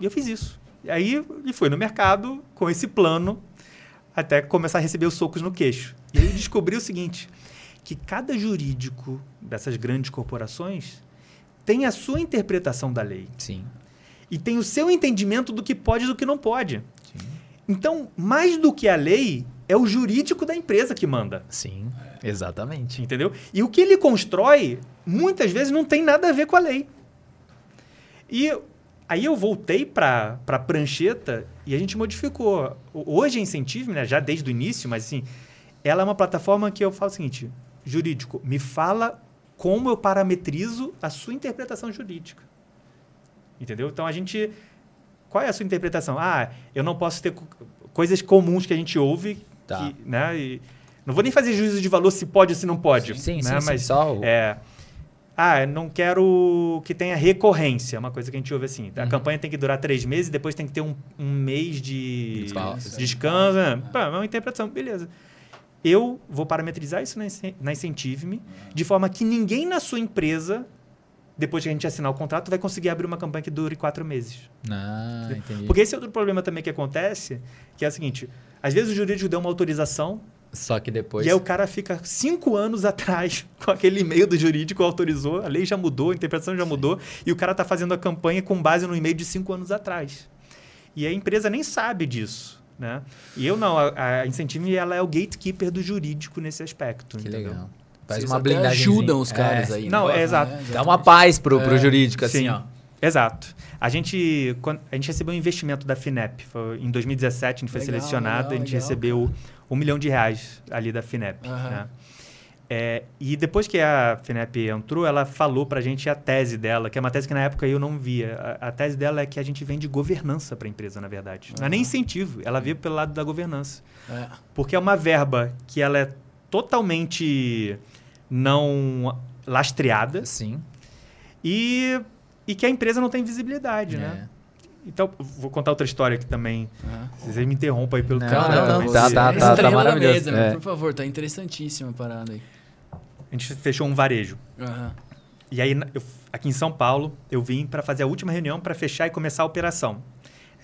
E eu fiz isso. E aí ele foi no mercado com esse plano até começar a receber os socos no queixo. E ele descobriu o seguinte, que cada jurídico dessas grandes corporações tem a sua interpretação da lei. Sim. E tem o seu entendimento do que pode e do que não pode. Sim. Então, mais do que a lei, é o jurídico da empresa que manda. Sim, exatamente. Entendeu? E o que ele constrói, muitas vezes, não tem nada a ver com a lei. E aí eu voltei para a prancheta e a gente modificou. Hoje a Incentive, né, já desde o início, mas assim, ela é uma plataforma que eu falo o seguinte, jurídico, me fala como eu parametrizo a sua interpretação jurídica. Entendeu? Então a gente qual é a sua interpretação? Ah, eu não posso ter coisas comuns que a gente ouve, tá. que, né? E não vou nem fazer juízo de valor se pode ou se não pode. Sim, né? sim, Mas, sim, só o... é, ah, não quero que tenha recorrência, uma coisa que a gente ouve assim. A uhum. campanha tem que durar três meses, depois tem que ter um, um mês de descanso. descanso né? é uma interpretação, beleza. Eu vou parametrizar isso na Incentive-me, de forma que ninguém na sua empresa, depois que a gente assinar o contrato, vai conseguir abrir uma campanha que dure quatro meses. Ah, entendi. Porque esse é outro problema também que acontece, que é o seguinte, às vezes o jurídico deu uma autorização, só que depois. E aí o cara fica cinco anos atrás com aquele e-mail do jurídico autorizou, a lei já mudou, a interpretação já Sim. mudou, e o cara está fazendo a campanha com base no e-mail de cinco anos atrás. E a empresa nem sabe disso. Né? E eu não, a, a Incentive ela é o gatekeeper do jurídico nesse aspecto. Que entendeu? legal. Faz Vocês uma blindagem. ajudam os caras é. aí. Não, é, exato. É, Dá uma paz pro, pro é. jurídico, assim, Sim. ó. Exato. A gente, quando, a gente recebeu um investimento da FINEP. Foi, em 2017, a gente foi legal, selecionado, legal, a gente legal, recebeu cara. Um milhão de reais ali da FINEP. Uhum. Né? É, e depois que a FINEP entrou, ela falou pra gente a tese dela, que é uma tese que na época eu não via. A, a tese dela é que a gente vende governança para a empresa, na verdade. Uhum. Não é nem incentivo, ela veio pelo lado da governança. É. Porque é uma verba que ela é totalmente não lastreada. Sim. E e que a empresa não tem visibilidade, é. né? Então, vou contar outra história aqui também. Uhum. Vocês me interrompam aí pelo não, Não, não, não. Tá, tá, tá, tá maravilhoso. Mesa, é. Por favor, tá interessantíssima a parada aí. A gente fechou um varejo. Uhum. E aí, eu, aqui em São Paulo, eu vim para fazer a última reunião para fechar e começar a operação.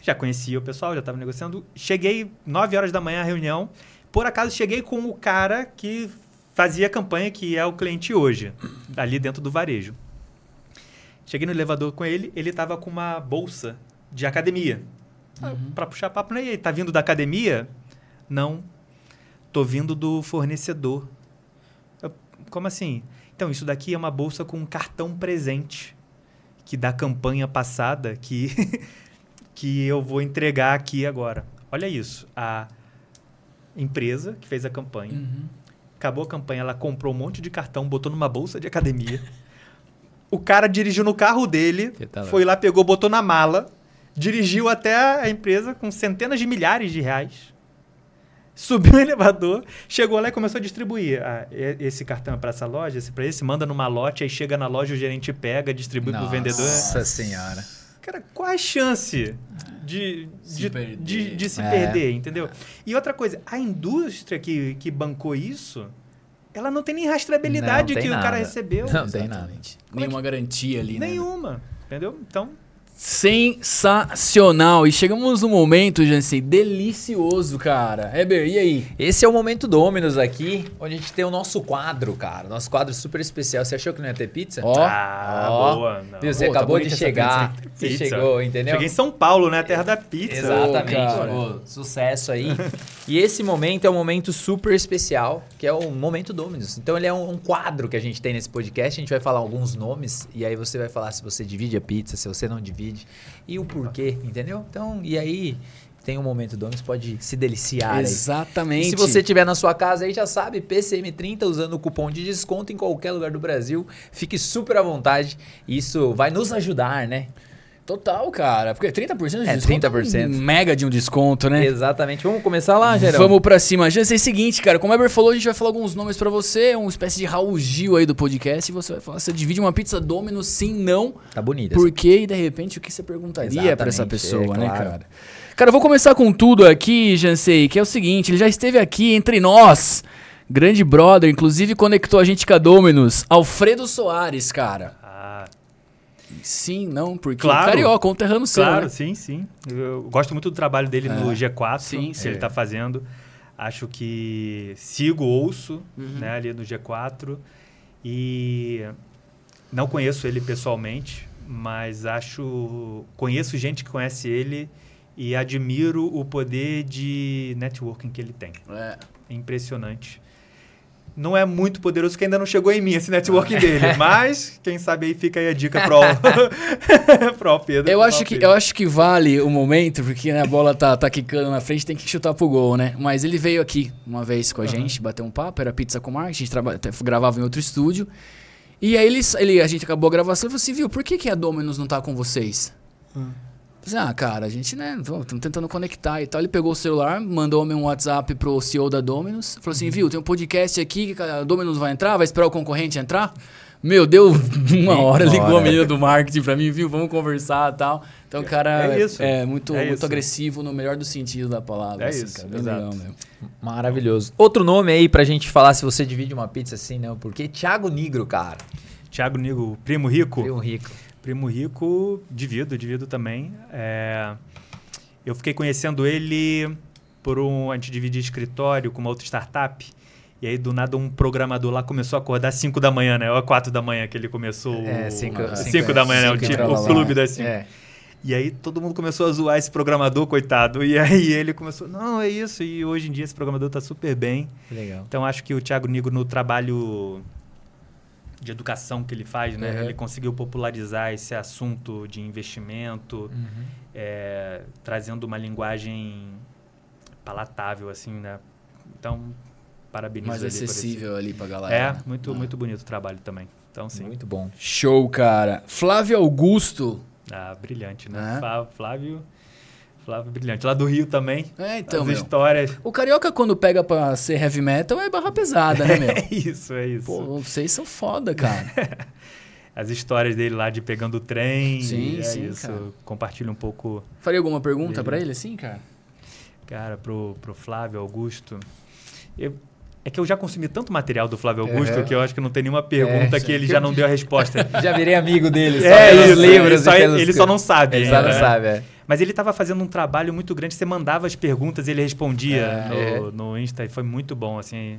Já conhecia o pessoal, já estava negociando. Cheguei 9 horas da manhã à reunião. Por acaso, cheguei com o cara que fazia a campanha, que é o cliente hoje, ali dentro do varejo. Cheguei no elevador com ele, ele tava com uma bolsa de academia. Uhum. Para puxar papo, né? E aí, tá vindo da academia? Não. Tô vindo do fornecedor. Eu, como assim? Então, isso daqui é uma bolsa com um cartão presente que da campanha passada que, que eu vou entregar aqui agora. Olha isso. A empresa que fez a campanha. Uhum. Acabou a campanha, ela comprou um monte de cartão, botou numa bolsa de academia. O cara dirigiu no carro dele, tá foi lá, pegou, botou na mala, dirigiu até a empresa com centenas de milhares de reais. Subiu o elevador, chegou lá e começou a distribuir. Ah, esse cartão é para essa loja, esse para esse, manda numa lote, aí chega na loja, o gerente pega, distribui para o vendedor. Nossa senhora. Cara, qual a chance de se de, perder, de, de se é. perder entendeu? E outra coisa, a indústria que, que bancou isso, ela não tem nem rastreabilidade que nada. o cara recebeu. Não tem nada. Nenhuma garantia ali, né? Nenhuma, entendeu? Então, Sensacional! E chegamos num momento, Jansen, delicioso, cara. Heber, e aí? Esse é o momento Dominus aqui, onde a gente tem o nosso quadro, cara. Nosso quadro super especial. Você achou que não ia ter pizza? Ó, ah, oh. boa. Não. Viu, você Pô, acabou tá de chegar. Você chegou, entendeu? Cheguei em São Paulo, né? Terra da pizza. Exatamente. Pô, sucesso aí. e esse momento é um momento super especial, que é o momento Dominus. Então ele é um, um quadro que a gente tem nesse podcast. A gente vai falar alguns nomes e aí você vai falar se você divide a pizza, se você não divide e o porquê, entendeu? Então, e aí tem um momento do você pode se deliciar. Exatamente. Se você estiver na sua casa aí, já sabe, PCM30 usando o cupom de desconto em qualquer lugar do Brasil. Fique super à vontade. Isso vai nos ajudar, né? Total, cara. Porque 30% de é, desconto 30%. É um mega de um desconto, né? Exatamente. Vamos começar lá, Gerão? Vamos pra cima. Já sei o seguinte, cara. Como o Eber falou, a gente vai falar alguns nomes para você. Uma espécie de Raul Gil aí do podcast. E você vai falar, você divide uma pizza Domino's, sim, não. Tá bonita. Por quê? E de repente, o que você perguntaria para essa pessoa, é, né, claro. cara? Cara, eu vou começar com tudo aqui, Jansei, que é o seguinte. Ele já esteve aqui entre nós. Grande brother, inclusive conectou a gente com a Dominus. Alfredo Soares, cara. Sim, não, porque claro, carioca, um terreno seu, Claro, né? sim, sim. Eu gosto muito do trabalho dele é. no G4, sim, que sim. ele está fazendo. Acho que sigo, ouço, uhum. né, ali no G4. E não conheço ele pessoalmente, mas acho... Conheço gente que conhece ele e admiro o poder de networking que ele tem. É. é impressionante não é muito poderoso, que ainda não chegou em mim esse networking dele. Mas, quem sabe aí fica aí a dica pro, pro Pedro. Eu acho, que, eu acho que vale o momento, porque né, a bola tá, tá quicando na frente, tem que chutar pro gol, né? Mas ele veio aqui uma vez com a uhum. gente, bateu um papo, era Pizza com Mark, a gente gravava em outro estúdio. E aí ele, ele, a gente acabou a gravação e falou assim, viu, por que, que a Dominus não tá com vocês? Hum. Assim, ah, cara, a gente, né, estamos tentando conectar e tal. Ele pegou o celular, mandou um WhatsApp pro CEO da Dominus, falou assim, uhum. viu, tem um podcast aqui que a Dominus vai entrar, vai esperar o concorrente entrar? Meu, deu uma hora, ligou a menina do marketing pra mim, viu, vamos conversar e tal. Então, o cara é, isso. é muito, é muito agressivo no melhor do sentido da palavra. É assim, isso, cara, bem legal mesmo. Maravilhoso. Outro nome aí pra gente falar se você divide uma pizza assim, não, porque Thiago Nigro, cara. Thiago Nigro, primo rico. Primo rico. Primo Rico, divido, divido também. É, eu fiquei conhecendo ele por um. A gente dividia escritório com uma outra startup. E aí, do nada, um programador lá começou a acordar às 5 da manhã, né? Ou às 4 da manhã que ele começou. É, 5 da manhã, né? O, tipo, o clube das 5. É. E aí todo mundo começou a zoar esse programador, coitado. E aí ele começou, não, é isso. E hoje em dia esse programador está super bem. Legal. Então acho que o Thiago Nigo no trabalho de educação que ele faz, né? Uhum. Ele conseguiu popularizar esse assunto de investimento, uhum. é, trazendo uma linguagem palatável, assim, né? Então, parabenizo Mais acessível ali pra galera. É, muito, ah. muito bonito o trabalho também. Então, sim. Muito bom. Show, cara. Flávio Augusto. Ah, brilhante, né? É. Flávio Flávio Brilhante. Lá do Rio também. É, então. As meu. histórias. O Carioca, quando pega pra ser heavy metal, é barra pesada, né, meu? é isso, é isso. Pô, vocês são foda, cara. As histórias dele lá de pegando o trem. Sim, é sim. Isso. Cara. Compartilha um pouco. Faria alguma pergunta para ele, assim, cara? Cara, pro, pro Flávio Augusto. Eu, é que eu já consumi tanto material do Flávio Augusto que eu acho que não tem nenhuma pergunta é, que ele já não deu a resposta. já virei amigo dele. Só é isso, livros ele, só, pelos... ele só não sabe. Ele só não sabe, é. Mas ele estava fazendo um trabalho muito grande. Você mandava as perguntas e ele respondia é, no, é. no Insta. E foi muito bom, assim.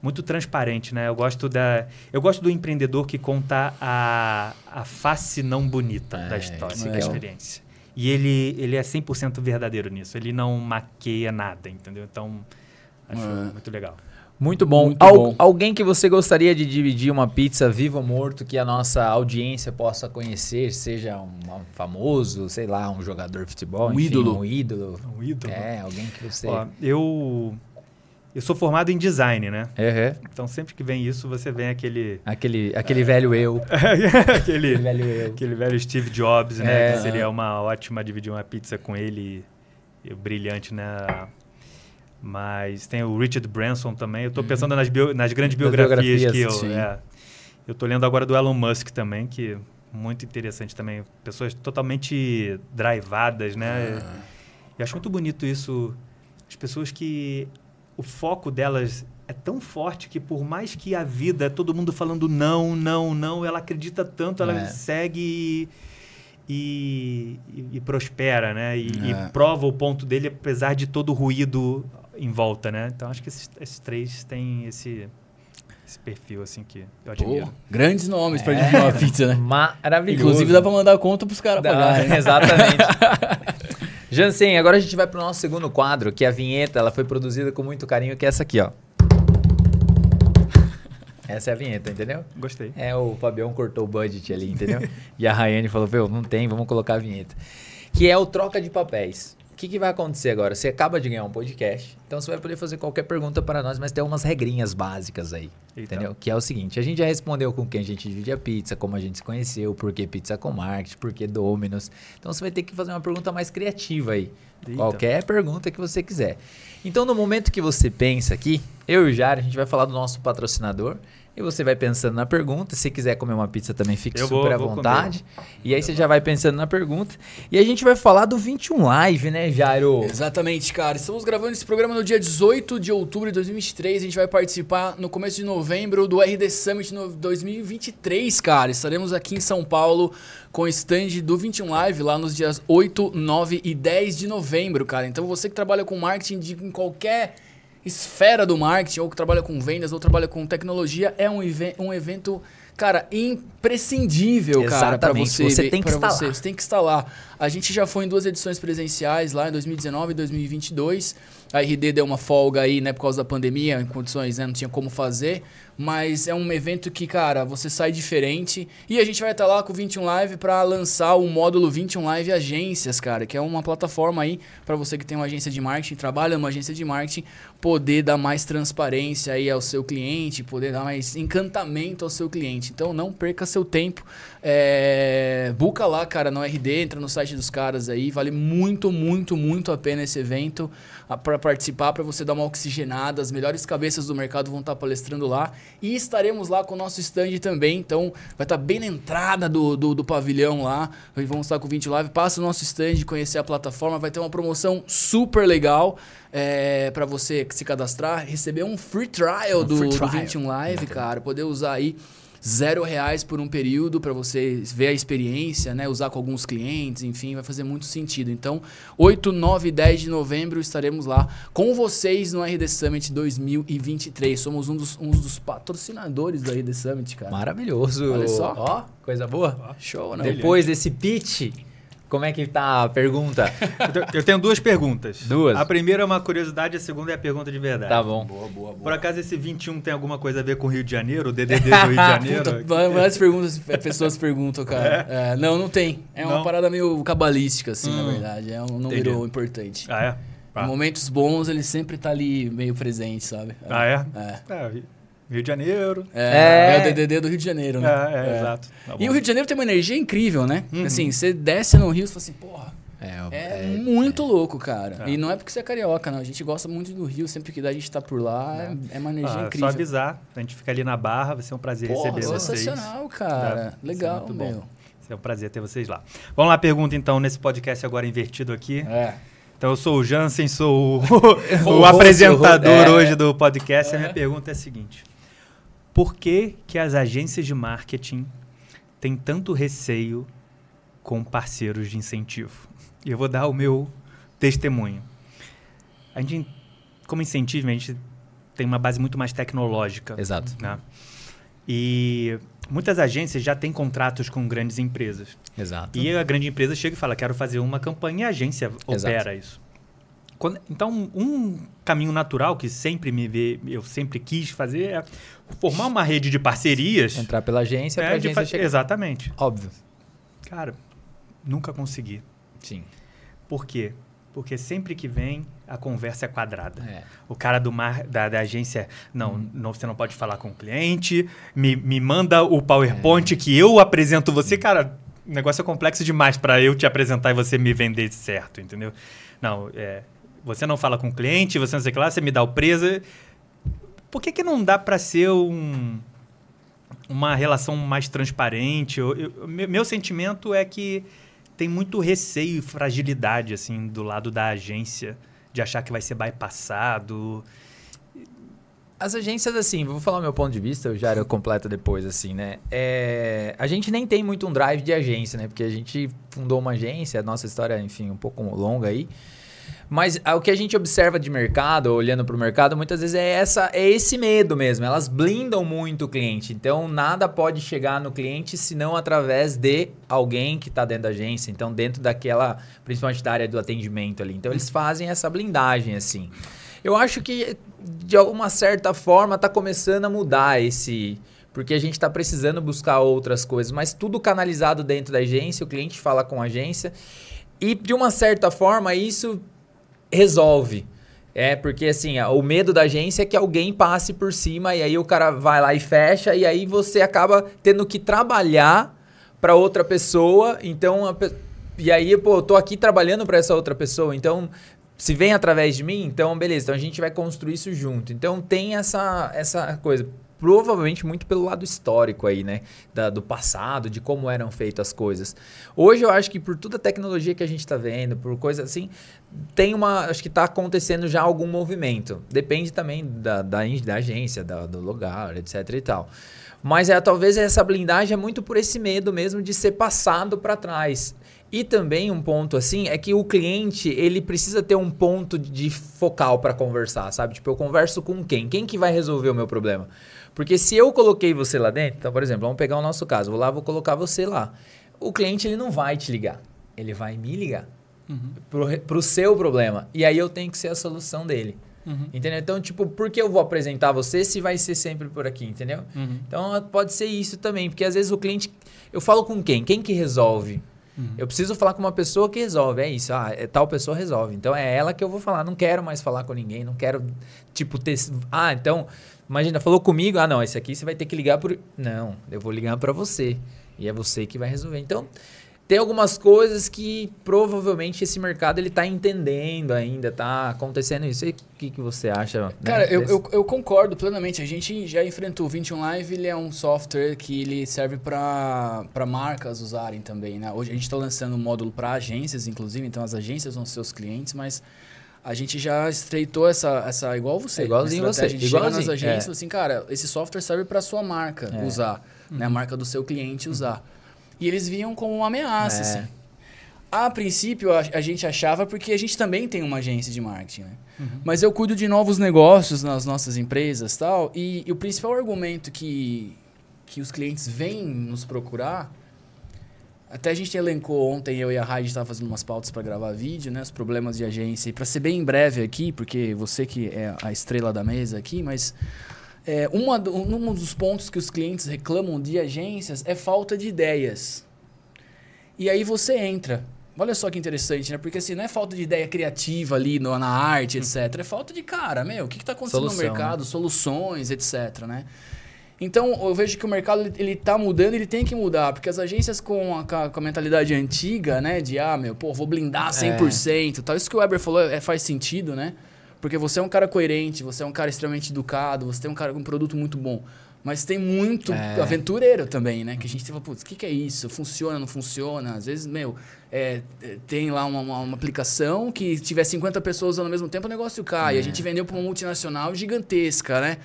Muito transparente, né? Eu gosto, da, eu gosto do empreendedor que conta a, a face não bonita é, da história, da experiência. E ele, ele é 100% verdadeiro nisso. Ele não maqueia nada, entendeu? Então, acho é. muito legal. Muito bom. Muito Al bom. Alguém que você gostaria de dividir uma pizza vivo ou morto que a nossa audiência possa conhecer, seja um, um famoso, sei lá, um jogador de futebol, um enfim, ídolo. Um ídolo. Um ídolo. É, alguém que você. Ó, eu Eu sou formado em design, né? Uhum. Então sempre que vem isso, você vem aquele. Aquele, aquele velho eu. aquele, velho eu. aquele velho Steve Jobs, né? É. Que seria uma ótima dividir uma pizza com ele. E, brilhante, né? Mas tem o Richard Branson também. Eu tô pensando nas, bio- nas grandes biografias, biografias, que eu. sim. É, eu tô lendo agora do Elon Musk também, que muito interessante também. Pessoas totalmente drivadas, né? Ah. Eu acho muito bonito isso. As pessoas que o foco delas é tão forte que por mais que a vida, todo mundo falando não, não, não, ela acredita tanto, ela É. segue e, e, e prospera, né? E, e É. prova o ponto dele apesar de todo o ruído em volta, né? Então acho que esses, esses três têm esse, esse perfil assim que eu admiro. Pô, grandes nomes pra dividir uma pizza, né? Maravilhoso. Inclusive dá pra mandar conta pros caras pagarem. Exatamente. Jansen, agora a gente vai pro nosso segundo quadro, que é a vinheta. Ela foi produzida com muito carinho, que é essa aqui, ó. Essa é a vinheta, entendeu? Gostei. É, o Fabião cortou o budget ali, entendeu? e a Rayane falou, viu, não tem, vamos colocar a vinheta. Que é o troca de papéis. O que, que vai acontecer agora? Você acaba de ganhar um podcast, então você vai poder fazer qualquer pergunta para nós, mas tem umas regrinhas básicas aí, Eita. entendeu? Que é o seguinte, a gente já respondeu com quem a gente divide a pizza, como a gente se conheceu, por que pizza com marketing, por que Dominos. Então você vai ter que fazer uma pergunta mais criativa aí. Eita. Qualquer pergunta que você quiser. Então, no momento que você pensa aqui, eu e o Jário, a gente vai falar do nosso patrocinador. E você vai pensando na pergunta. Se quiser comer uma pizza também, fique Eu super vou- à vou vontade. E aí você já vai pensando na pergunta. E a gente vai falar do 21 Live, né, Jairo? Exatamente, cara. Estamos gravando esse programa no dia 18 de outubro de 2023. A gente vai participar no começo de novembro do RD Summit no 2023, cara. Estaremos aqui em São Paulo com o stand do 21 Live lá nos dias 8, 9 e 10 de novembro, cara. Então você que trabalha com marketing de, em qualquer esfera do marketing, ou que trabalha com vendas, ou trabalha com tecnologia, é um, even- um evento, cara, imprescindível, cara, pra Exatamente. você. Você tem que pra estar você. lá. Você tem que estar lá. A gente já foi em duas edições presenciais lá em 2019 e 2022. A RD deu uma folga aí, né, por causa da pandemia, em condições, né, não tinha como fazer. Mas é um evento que, cara, você sai diferente. E a gente vai estar lá com o 21 Live para lançar o módulo 21 Live Agências, cara, que é uma plataforma aí para você que tem uma agência de marketing, trabalha numa agência de marketing, poder dar mais transparência aí ao seu cliente, poder dar mais encantamento ao seu cliente. Então não perca seu tempo. É... Buca lá, cara, no RD, entra no site dos caras aí. Vale muito, muito, muito a pena esse evento para participar, para você dar uma oxigenada. As melhores cabeças do mercado vão estar palestrando lá. E estaremos lá com o nosso stand também. Então vai estar bem na entrada do, do, do pavilhão lá. Vamos estar com o 20 Live. Passa o nosso stand, conhecer a plataforma. Vai ter uma promoção super legal é, para você se cadastrar, receber um free trial, Um do, free do trial. 21 Live, cara. Poder usar aí zero reais por um período para você ver a experiência, né? Usar com alguns clientes, enfim, vai fazer muito sentido. Então, 8, 9 e 10 de novembro estaremos lá com vocês no RD Summit 2023. Somos um dos, um dos patrocinadores do RD Summit, cara. Maravilhoso. Olha só. Ó, coisa boa. Show, né? Depois desse pitch, como é que tá a pergunta? Eu tenho- duas perguntas. Duas? A primeira é uma curiosidade, a segunda é a pergunta de verdade. Tá bom. Boa, boa, boa. Por acaso esse 21 tem alguma coisa a ver com o Rio de Janeiro? O DDD do Rio de Janeiro? Puta, várias perguntas, é, pessoas perguntam, cara. É, não, não tem. É uma Não? parada meio cabalística, assim, na Hum. verdade. É um número Entendi. importante. Ah, é? Em Ah, momentos bons, ele sempre tá ali meio presente, sabe? Ah, é? É. É, Rio- de Janeiro. É, É. é o DDD do Rio de Janeiro, É, né? é, exato. Tá E bom. o Rio de Janeiro tem uma energia incrível, né? Uhum. Assim, você desce no Rio e fala assim, porra, É, é, muito louco, cara. É. E não é porque você é carioca, não. A gente gosta muito do Rio, sempre que dá a gente tá por lá, é, é uma energia Ah, incrível. só avisar. A gente fica ali na barra, vai ser um prazer Porra, receber vocês. sensacional, cara. É, Legal, isso é muito bom. meu. Vai ser um prazer ter vocês lá. Vamos lá, pergunta então, nesse podcast agora invertido aqui. É. Então, eu sou o Jansen, sou o, o, apresentador o- é. hoje do podcast. E a minha pergunta é a seguinte: Por que, que as agências de marketing têm tanto receio com parceiros de incentivo? E eu vou dar o meu testemunho. A gente, como incentivo, a gente tem uma base muito mais tecnológica. Exato. né? E muitas agências já têm contratos com grandes empresas. Exato. E a grande empresa chega e fala: quero fazer uma campanha e a agência opera isso. Quando- então, um caminho natural que sempre me vê, eu sempre quis fazer é formar uma rede de parcerias. Entrar pela agência, né, pra agência chegar. Exatamente. Óbvio. Cara, nunca consegui. Sim. Por quê? Porque sempre que vem, a conversa é quadrada. É. O cara do mar, da, da agência, não, hum. não, você não pode falar com o cliente, me, me manda o PowerPoint é. que eu apresento você. Cara, o negócio é complexo demais para eu te apresentar e você me vender certo, entendeu? Não, é, você não fala com o cliente, você não sei o que lá, você me dá o preço. Por que, que não dá para ser um, uma relação mais transparente? Eu, eu, meu sentimento é que tem muito receio e fragilidade assim do lado da agência de achar que vai ser bypassado. As agências, assim, vou falar o meu ponto de vista, eu já era completo depois, assim, né? É, a gente nem tem muito um drive de agência, né? Porque a gente fundou uma agência, a nossa história, enfim, um pouco longa aí. Mas o que a gente observa de mercado, olhando para o mercado, muitas vezes é, essa, é esse medo mesmo. Elas blindam muito o cliente. Então, nada pode chegar no cliente senão através de alguém que está dentro da agência. Então, dentro daquela, principalmente da área do atendimento ali. Então, eles fazem essa blindagem assim. Eu acho que, de alguma certa forma, está começando a mudar esse. Porque a gente está precisando buscar outras coisas, mas tudo canalizado dentro da agência, o cliente fala com a agência. E, de uma certa forma, isso resolve. É, porque assim, o medo da agência é que alguém passe por cima e aí o cara vai lá e fecha e aí você acaba tendo que trabalhar para outra pessoa. Então, e aí, pô, eu tô aqui trabalhando para essa outra pessoa. Então, se vem através de mim, então beleza, então a gente vai construir isso junto. Então tem essa, essa coisa. Provavelmente muito pelo lado histórico aí, né? Da, do passado, de como eram feitas as coisas. Hoje eu acho que por toda a tecnologia que a gente está vendo, por coisas assim, tem uma. Acho que está acontecendo já algum movimento. Depende também da, da, da agência, da, do lugar, etc e tal. Mas é, talvez essa blindagem é muito por esse medo mesmo de ser passado para trás. E também um ponto assim é que o cliente ele precisa ter um ponto de focal para conversar, sabe? Tipo, eu converso com quem? Quem que vai resolver o meu problema? Porque se eu coloquei você lá dentro, então, por exemplo, vamos pegar o nosso caso, vou lá, vou colocar você lá. O cliente ele não vai te ligar, ele vai me ligar uhum. para o seu problema. E aí eu tenho que ser a solução dele. Uhum. Entendeu? Então, tipo, por que eu vou apresentar você se vai ser sempre por aqui, entendeu? Uhum. Então, pode ser isso também, porque às vezes o cliente. Eu falo com quem? Quem que resolve? Uhum. Eu preciso falar com uma pessoa que resolve. É isso. Ah, é, tal pessoa resolve. Então é ela que eu vou falar. Não quero mais falar com ninguém. Não quero, tipo, ter. Ah, então. Imagina, falou comigo. Ah, não, esse aqui você vai ter que ligar por. Não, eu vou ligar para você. E é você que vai resolver. Então, tem algumas coisas que provavelmente esse mercado ele está entendendo ainda, está acontecendo isso. E o que, que você acha? Né, Cara, eu, eu, eu, concordo plenamente. A gente já enfrentou o 21 Live, ele é um software que ele serve para marcas usarem também. Né? Hoje a gente está lançando um módulo para agências, inclusive, então as agências vão ser os clientes, mas a gente já estreitou essa, essa igual você. É igualzinho você. A gente igualzinho. nas agências é. assim, cara, esse software serve para sua marca é. usar, uhum. né? a marca do seu cliente usar. Uhum. E eles viam como uma ameaça, é. assim. A princípio, a, a, gente achava porque a gente também tem uma agência de marketing, né? Uhum. Mas eu cuido de novos negócios nas nossas empresas tal, e, e o principal argumento que, que os clientes vêm nos procurar até a gente elencou ontem, eu e a Raid estava fazendo umas pautas para gravar vídeo, né? Os problemas de agência. E para ser bem breve aqui, porque você que é a estrela da mesa aqui, mas é, uma, um dos pontos que os clientes reclamam de agências é falta de ideias. E aí você entra. Olha só que interessante, né? Porque assim, não é falta de ideia criativa ali no, na arte, etc. É falta de cara, meu. O que está acontecendo Solução, no mercado? Né? Soluções, etc. Né? Então, eu vejo que o mercado ele está mudando, ele tem que mudar, porque as agências com a, com a mentalidade antiga, né, de ah, meu, pô, vou blindar 100%, é. tal, isso que o Weber falou é, faz sentido, né? Porque você é um cara coerente, você é um cara extremamente educado, você tem um cara com um produto muito bom. Mas tem muito é. aventureiro também, né? Que a gente fala, putz, o que, que é isso? Funciona, não funciona? Às vezes, meu, é, tem lá uma, uma, uma, aplicação que tiver 50 pessoas usando ao mesmo tempo, o negócio cai. É. A gente vendeu para uma multinacional gigantesca, né?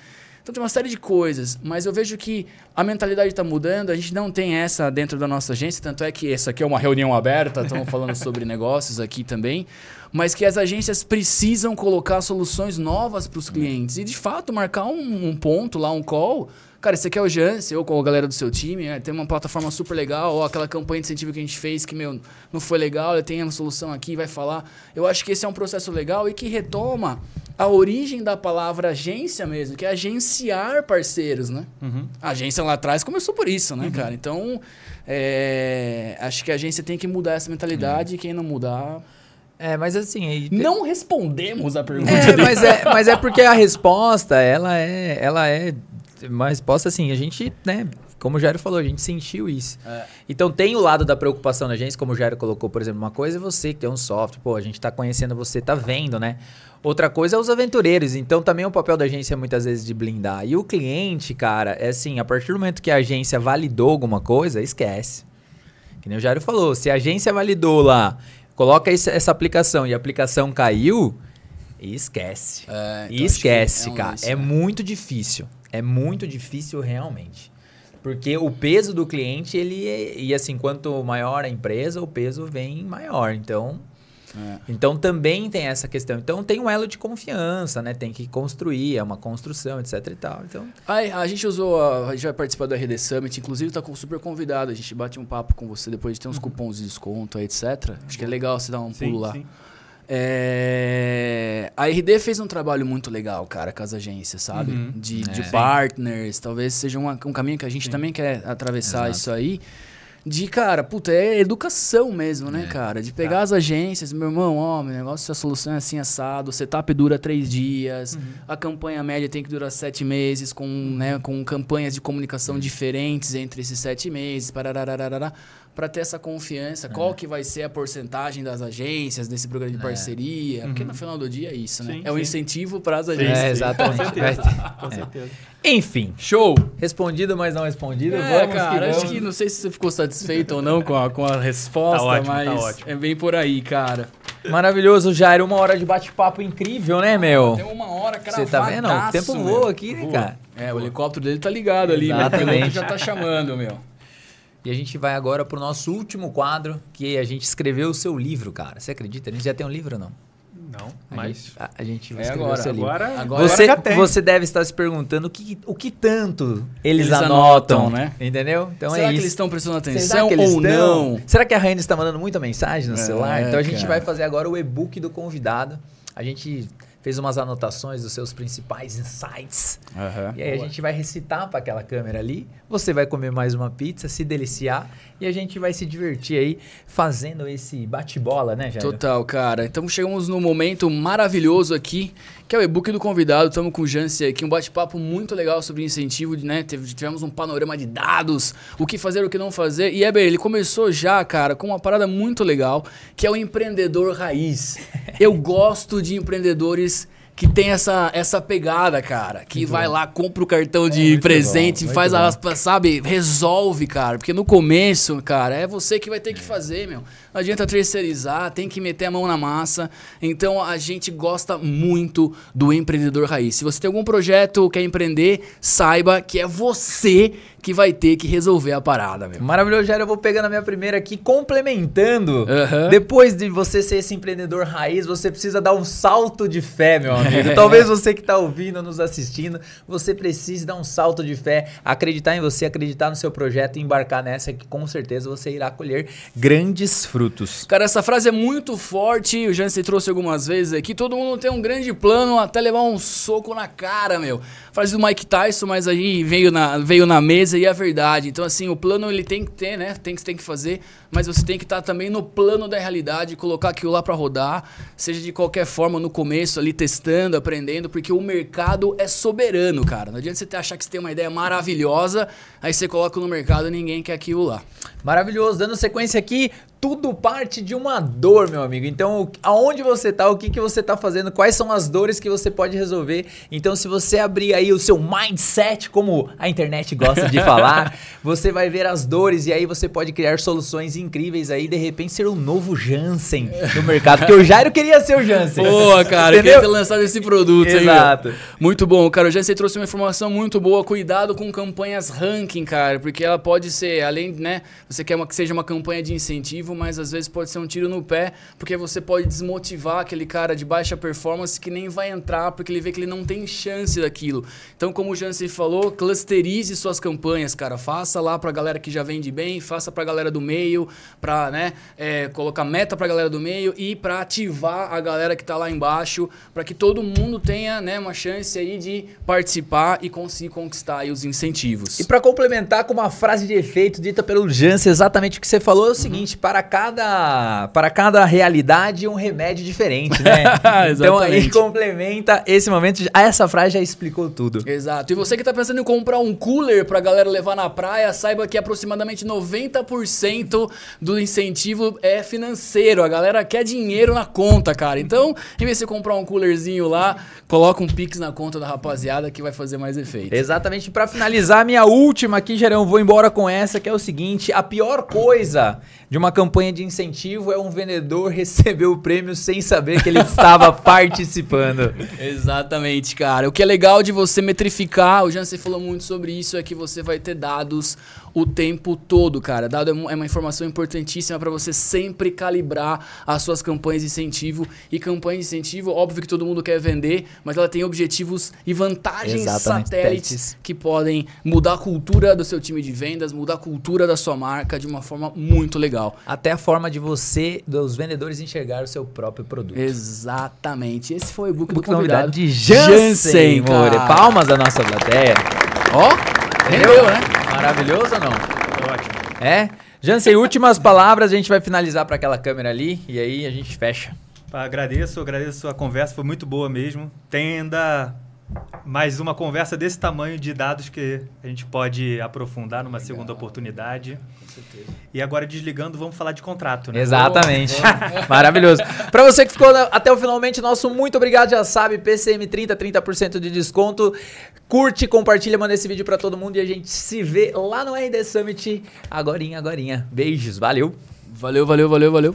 Então tem uma série de coisas, mas eu vejo que a mentalidade está mudando, a gente não tem essa dentro da nossa agência, tanto é que essa aqui é uma reunião aberta, estamos falando sobre negócios aqui também, mas que as agências precisam colocar soluções novas para os clientes e de fato marcar um, um ponto lá, um call Cara, esse aqui é o Jance, eu com a galera do seu time, né? tem uma plataforma super legal, ou aquela campanha de incentivo que a gente fez que, meu, não foi legal, eu tenho uma solução aqui, vai falar. Eu acho que esse é um processo legal e que retoma a origem da palavra agência mesmo, que é agenciar parceiros, né? Uhum. A agência lá atrás começou por isso, né, uhum. cara? Então, é, acho que a agência tem que mudar essa mentalidade uhum. e quem não mudar É, mas assim. Aí... Não respondemos a pergunta. É, mas é, mas é porque a resposta, ela é. Ela é. Uma resposta assim, a gente, né? Como o Jairo falou, a gente sentiu isso. É. Então tem o lado da preocupação da gente, como o Jairo colocou, por exemplo, uma coisa é você que tem um software, pô, a gente tá conhecendo você, tá vendo, né? Outra coisa é os aventureiros. Então também o papel da agência é muitas vezes de blindar. E o cliente, cara, é assim, a partir do momento que a agência validou alguma coisa, esquece. Que nem o Jairo falou, se a agência validou lá, coloca essa aplicação e a aplicação caiu, esquece. É, então esquece, é um cara. é né? muito difícil. É muito difícil realmente. Porque o peso do cliente, ele. É, e assim, quanto maior a empresa, o peso vem maior. Então. É. Então também tem essa questão. Então tem um elo de confiança, né? Tem que construir, é uma construção, etc e tal. Então... Aí, a gente usou, a, a gente vai participar do RD Summit, inclusive tá com super convidado. A gente bate um papo com você depois de ter uns uhum. cupons de desconto, etc. Acho que é legal você dar um pulo sim, lá. Sim. É... A RD fez um trabalho muito legal, cara, com as agências, sabe? Uhum. De, é. de partners. Talvez seja uma, um caminho que a gente Sim. também quer atravessar Exato. isso aí. De, cara, puta, é educação mesmo, né, é. cara? De pegar tá. as agências, meu irmão, ó, meu negócio, a solução é assim assado, o setup dura três dias, uhum. a campanha média tem que durar sete meses, com, né, com campanhas de comunicação uhum. diferentes entre esses sete meses, pararararará para ter essa confiança, é. qual que vai ser a porcentagem das agências desse programa de é. parceria, é. porque no uhum. final do dia é isso, né? Sim, é o um incentivo para as agências. É, exatamente. Com certeza. Com certeza. Enfim, show. Respondido, mas não respondido. É, vamos cara, que vamos. acho que não sei se você ficou satisfeito ou não com a, com a resposta, tá ótimo, tá mas tá é bem por aí, cara. Maravilhoso, Jair. Uma hora de bate-papo incrível, né, meu? Tem uma hora, cara. Você tá vendo? O tempo voa aqui, né, cara? É, o helicóptero dele tá ligado ali, Exatamente. né? já tá chamando, meu. E a gente vai agora pro nosso último quadro, que a gente escreveu o seu livro, cara. Você acredita? A gente já tem um livro ou não? Não, mas. A, a gente vai é escrever agora, o seu livro. Agora, agora você, você deve estar se perguntando o que, o que tanto eles, eles anotam, anotam, né? Entendeu? Então Será é que isso. eles estão prestando atenção ou estão? não? Será que a Rainha está mandando muita mensagem no é, celular? Então a gente cara. vai fazer agora o e-book do convidado. A gente fez umas anotações dos seus principais insights. Uhum. E aí Boa. a gente vai recitar para aquela câmera ali. Você vai comer mais uma pizza, se deliciar e a gente vai se divertir aí fazendo esse bate-bola, né, Jair? Total, cara. Então chegamos num momento maravilhoso aqui, que é o e-book do convidado. Estamos com o Jansi aqui, um bate-papo muito legal sobre incentivo, né? Tivemos um panorama de dados, o que fazer, o que não fazer. E Eber, ele começou já, cara, com uma parada muito legal, que é o empreendedor raiz. Eu gosto de empreendedores que tem essa, essa pegada, cara. Que muito vai bom. lá, compra o cartão é, de presente, bom, faz a, sabe, resolve, cara. Porque no começo, cara, é você que vai ter que fazer, meu. Não adianta terceirizar, tem que meter a mão na massa. Então a gente gosta muito do empreendedor raiz. Se você tem algum projeto, quer empreender, saiba que é você que vai ter que resolver a parada, meu. Maravilhoso, Jair. Eu vou pegando a minha primeira aqui, complementando. Uhum. Depois de você ser esse empreendedor raiz, você precisa dar um salto de fé, meu amigo. Talvez você que está ouvindo, nos assistindo, você precise dar um salto de fé, acreditar em você, acreditar no seu projeto e embarcar nessa que com certeza você irá colher grandes frutos. Cara, essa frase é muito forte. O Jansen trouxe algumas vezes aqui. Todo mundo tem um grande plano até levar um soco na cara, meu. Frase do Mike Tyson, mas aí veio na, veio na mesa e é verdade. Então, assim, o plano ele tem que ter, né? Tem que, tem que fazer, mas você tem que estar tá também no plano da realidade, colocar aquilo lá para rodar, seja de qualquer forma no começo ali testando, aprendendo, porque o mercado é soberano, cara. Não adianta você achar que você tem uma ideia maravilhosa, aí você coloca no mercado e ninguém quer aquilo lá. Maravilhoso. Dando sequência aqui, tudo parte de uma dor, meu amigo. Então, aonde você tá, o que, que você tá fazendo, quais são as dores que você pode resolver. Então, se você abrir aí o seu mindset, como a internet gosta de falar, você vai ver as dores e aí você pode criar soluções incríveis aí, de repente ser o um novo Jansen no mercado. Porque o Jairo queria ser o Jansen. Boa, cara, Entendeu? queria ter lançado esse produto Exato. Aí, muito bom, cara. O Jansen trouxe uma informação muito boa. Cuidado com campanhas ranking, cara, porque ela pode ser, além, né, você quer uma, que seja uma campanha de incentivo mas às vezes pode ser um tiro no pé, porque você pode desmotivar aquele cara de baixa performance que nem vai entrar, porque ele vê que ele não tem chance daquilo. Então, como o Jansen falou, clusterize suas campanhas, cara. Faça lá pra galera que já vende bem, faça pra galera do meio, pra né, é, colocar meta pra galera do meio e pra ativar a galera que tá lá embaixo, para que todo mundo tenha né, uma chance aí de participar e conseguir conquistar aí os incentivos. E para complementar com uma frase de efeito dita pelo Jansen, exatamente o que você falou é o uhum. seguinte: para para cada, para cada realidade um remédio diferente, né? então aí complementa esse momento. Essa frase já explicou tudo. Exato. E você que está pensando em comprar um cooler para a galera levar na praia, saiba que aproximadamente 90% do incentivo é financeiro. A galera quer dinheiro na conta, cara. Então, em vez de você comprar um coolerzinho lá, coloca um Pix na conta da rapaziada que vai fazer mais efeito. Exatamente. Para finalizar, minha última aqui, Gerão, vou embora com essa, que é o seguinte: a pior coisa de uma campanha de incentivo é um vendedor receber o prêmio sem saber que ele estava participando. Exatamente, cara. O que é legal de você metrificar, o Jansen falou muito sobre isso, é que você vai ter dados o tempo todo, cara. Dado é, é uma informação importantíssima para você sempre calibrar as suas campanhas de incentivo. E campanha de incentivo, óbvio que todo mundo quer vender, mas ela tem objetivos e vantagens Exatamente. satélites que podem mudar a cultura do seu time de vendas, mudar a cultura da sua marca de uma forma muito legal. Até a forma de você, dos vendedores, enxergar o seu próprio produto. Exatamente. Esse foi o book, book do convidado de Jansen, Jansen Palmas da nossa plateia. Ó, oh, rendeu, né? Maravilhoso ou não? Ótimo. É? Jansen, últimas palavras, a gente vai finalizar para aquela câmera ali e aí a gente fecha. Agradeço, agradeço a conversa, foi muito boa mesmo. Tem ainda mais uma conversa desse tamanho de dados que a gente pode aprofundar numa Legal. segunda oportunidade. Com certeza. E agora desligando, vamos falar de contrato, né? Exatamente. Maravilhoso. Para você que ficou até o finalmente, nosso muito obrigado, já sabe, PCM 30, 30% de desconto. Curte, compartilha, manda esse vídeo para todo mundo e a gente se vê lá no RD Summit agorinha, agorinha. Beijos, valeu. Valeu, valeu, valeu, valeu.